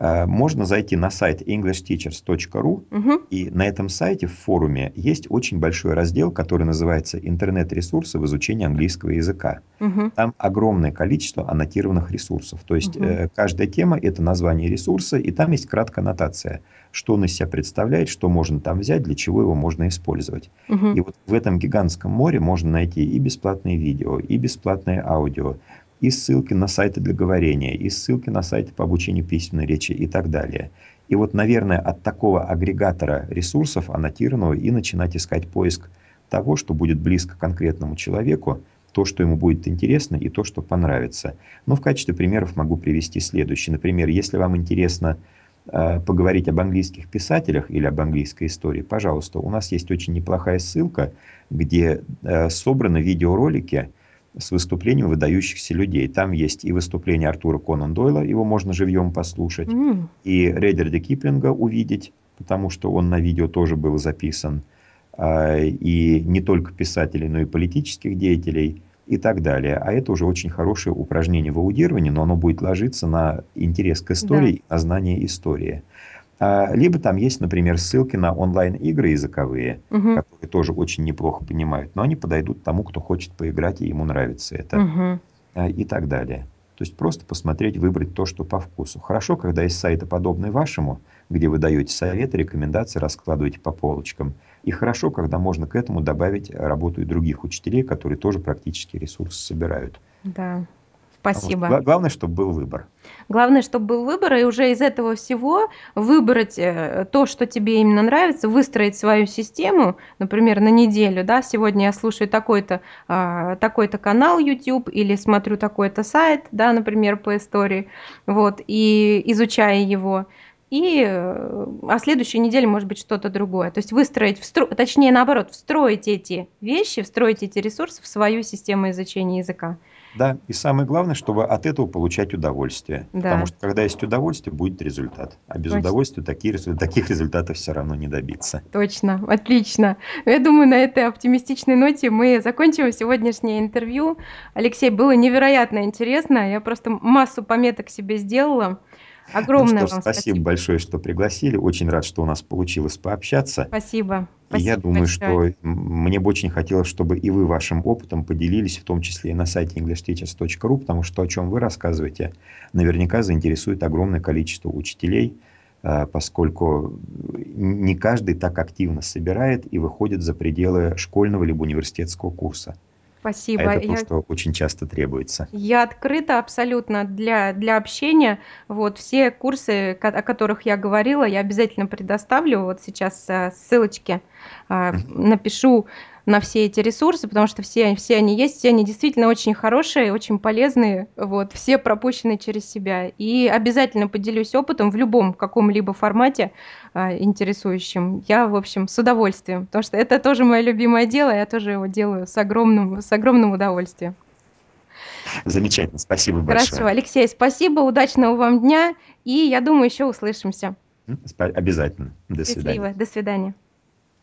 Э, можно зайти на сайт englishteachers.ru, угу. и на этом сайте в форуме есть очень большой раздел, который называется «Интернет-ресурсы в изучении английского языка». Угу. Там огромное количество аннотированных ресурсов. То есть угу. каждая тема — это название ресурса, и там есть краткая аннотация, что он из себя представляет, что можно там взять, для чего его можно использовать. Угу. И вот в этом гигантском море можно найти и бесплатные видео, и бесплатное аудио, и ссылки на сайты для говорения, и ссылки на сайты по обучению письменной речи и так далее. И вот, наверное, от такого агрегатора ресурсов аннотированного и начинать искать поиск того, что будет близко конкретному человеку, то, что ему будет интересно и то, что понравится. Но в качестве примеров могу привести следующее. Например, если вам интересно э, поговорить об английских писателях или об английской истории, пожалуйста, у нас есть очень неплохая ссылка, где э, собраны видеоролики с выступлением выдающихся людей. Там есть и выступление Артура Конан Дойла, его можно живьем послушать, mm. и Редерда Киплинга увидеть, потому что он на видео тоже был записан, а, и не только писателей, но и политических деятелей и так далее. А это уже очень хорошее упражнение в аудировании, но оно будет ложиться на интерес к истории, да. на знание истории. А, либо там есть, например, ссылки на онлайн-игры языковые, угу. которые тоже очень неплохо понимают, но они подойдут тому, кто хочет поиграть, и ему нравится это. Угу. И так далее. То есть просто посмотреть, выбрать то, что по вкусу. Хорошо, когда есть сайты, подобные вашему, где вы даете советы, рекомендации, раскладываете по полочкам. И хорошо, когда можно к этому добавить работу и других учителей, которые тоже практически ресурсы собирают. Да. Спасибо. Главное, чтобы был выбор. Главное, чтобы был выбор, и уже из этого всего выбрать э, то, что тебе именно нравится, выстроить свою систему, например, на неделю, да, сегодня я слушаю такой-то а, такой-то канал YouTube или смотрю такой-то сайт, да, например, по истории, вот, и изучая его, и э, а следующей неделе может быть что-то другое. То есть выстроить, встро... точнее наоборот, встроить эти вещи, встроить эти ресурсы в свою систему изучения языка. Да, и самое главное, чтобы от этого получать удовольствие. Да. Потому что когда есть удовольствие, будет результат. А без Точно. удовольствия такие, таких результатов все равно не добиться. Точно, отлично. Я думаю, на этой оптимистичной ноте мы закончим сегодняшнее интервью. Алексей, было невероятно интересно. Я просто массу пометок себе сделала. Огромное ну что вам спасибо, спасибо большое, что пригласили. Очень рад, что у нас получилось пообщаться. Спасибо. И спасибо я думаю, большое. что мне бы очень хотелось, чтобы и вы вашим опытом поделились, в том числе и на сайте englishteachers.ru, потому что о чем вы рассказываете, наверняка заинтересует огромное количество учителей, а, поскольку не каждый так активно собирает и выходит за пределы школьного либо университетского курса. Спасибо. А это то, я, что очень часто требуется. Я открыта абсолютно для, для общения. Вот все курсы, о которых я говорила, я обязательно предоставлю. Вот сейчас э, ссылочки э, напишу на все эти ресурсы, потому что все, все они есть, все они действительно очень хорошие, очень полезные, вот, все пропущены через себя. И обязательно поделюсь опытом в любом каком-либо формате а, интересующим. Я, в общем, с удовольствием, потому что это тоже мое любимое дело, я тоже его делаю с огромным, с огромным удовольствием. Замечательно, спасибо большое. Хорошо, Алексей, спасибо, удачного вам дня, и я думаю, еще услышимся. Обязательно. До свидания. Счастливо, до свидания.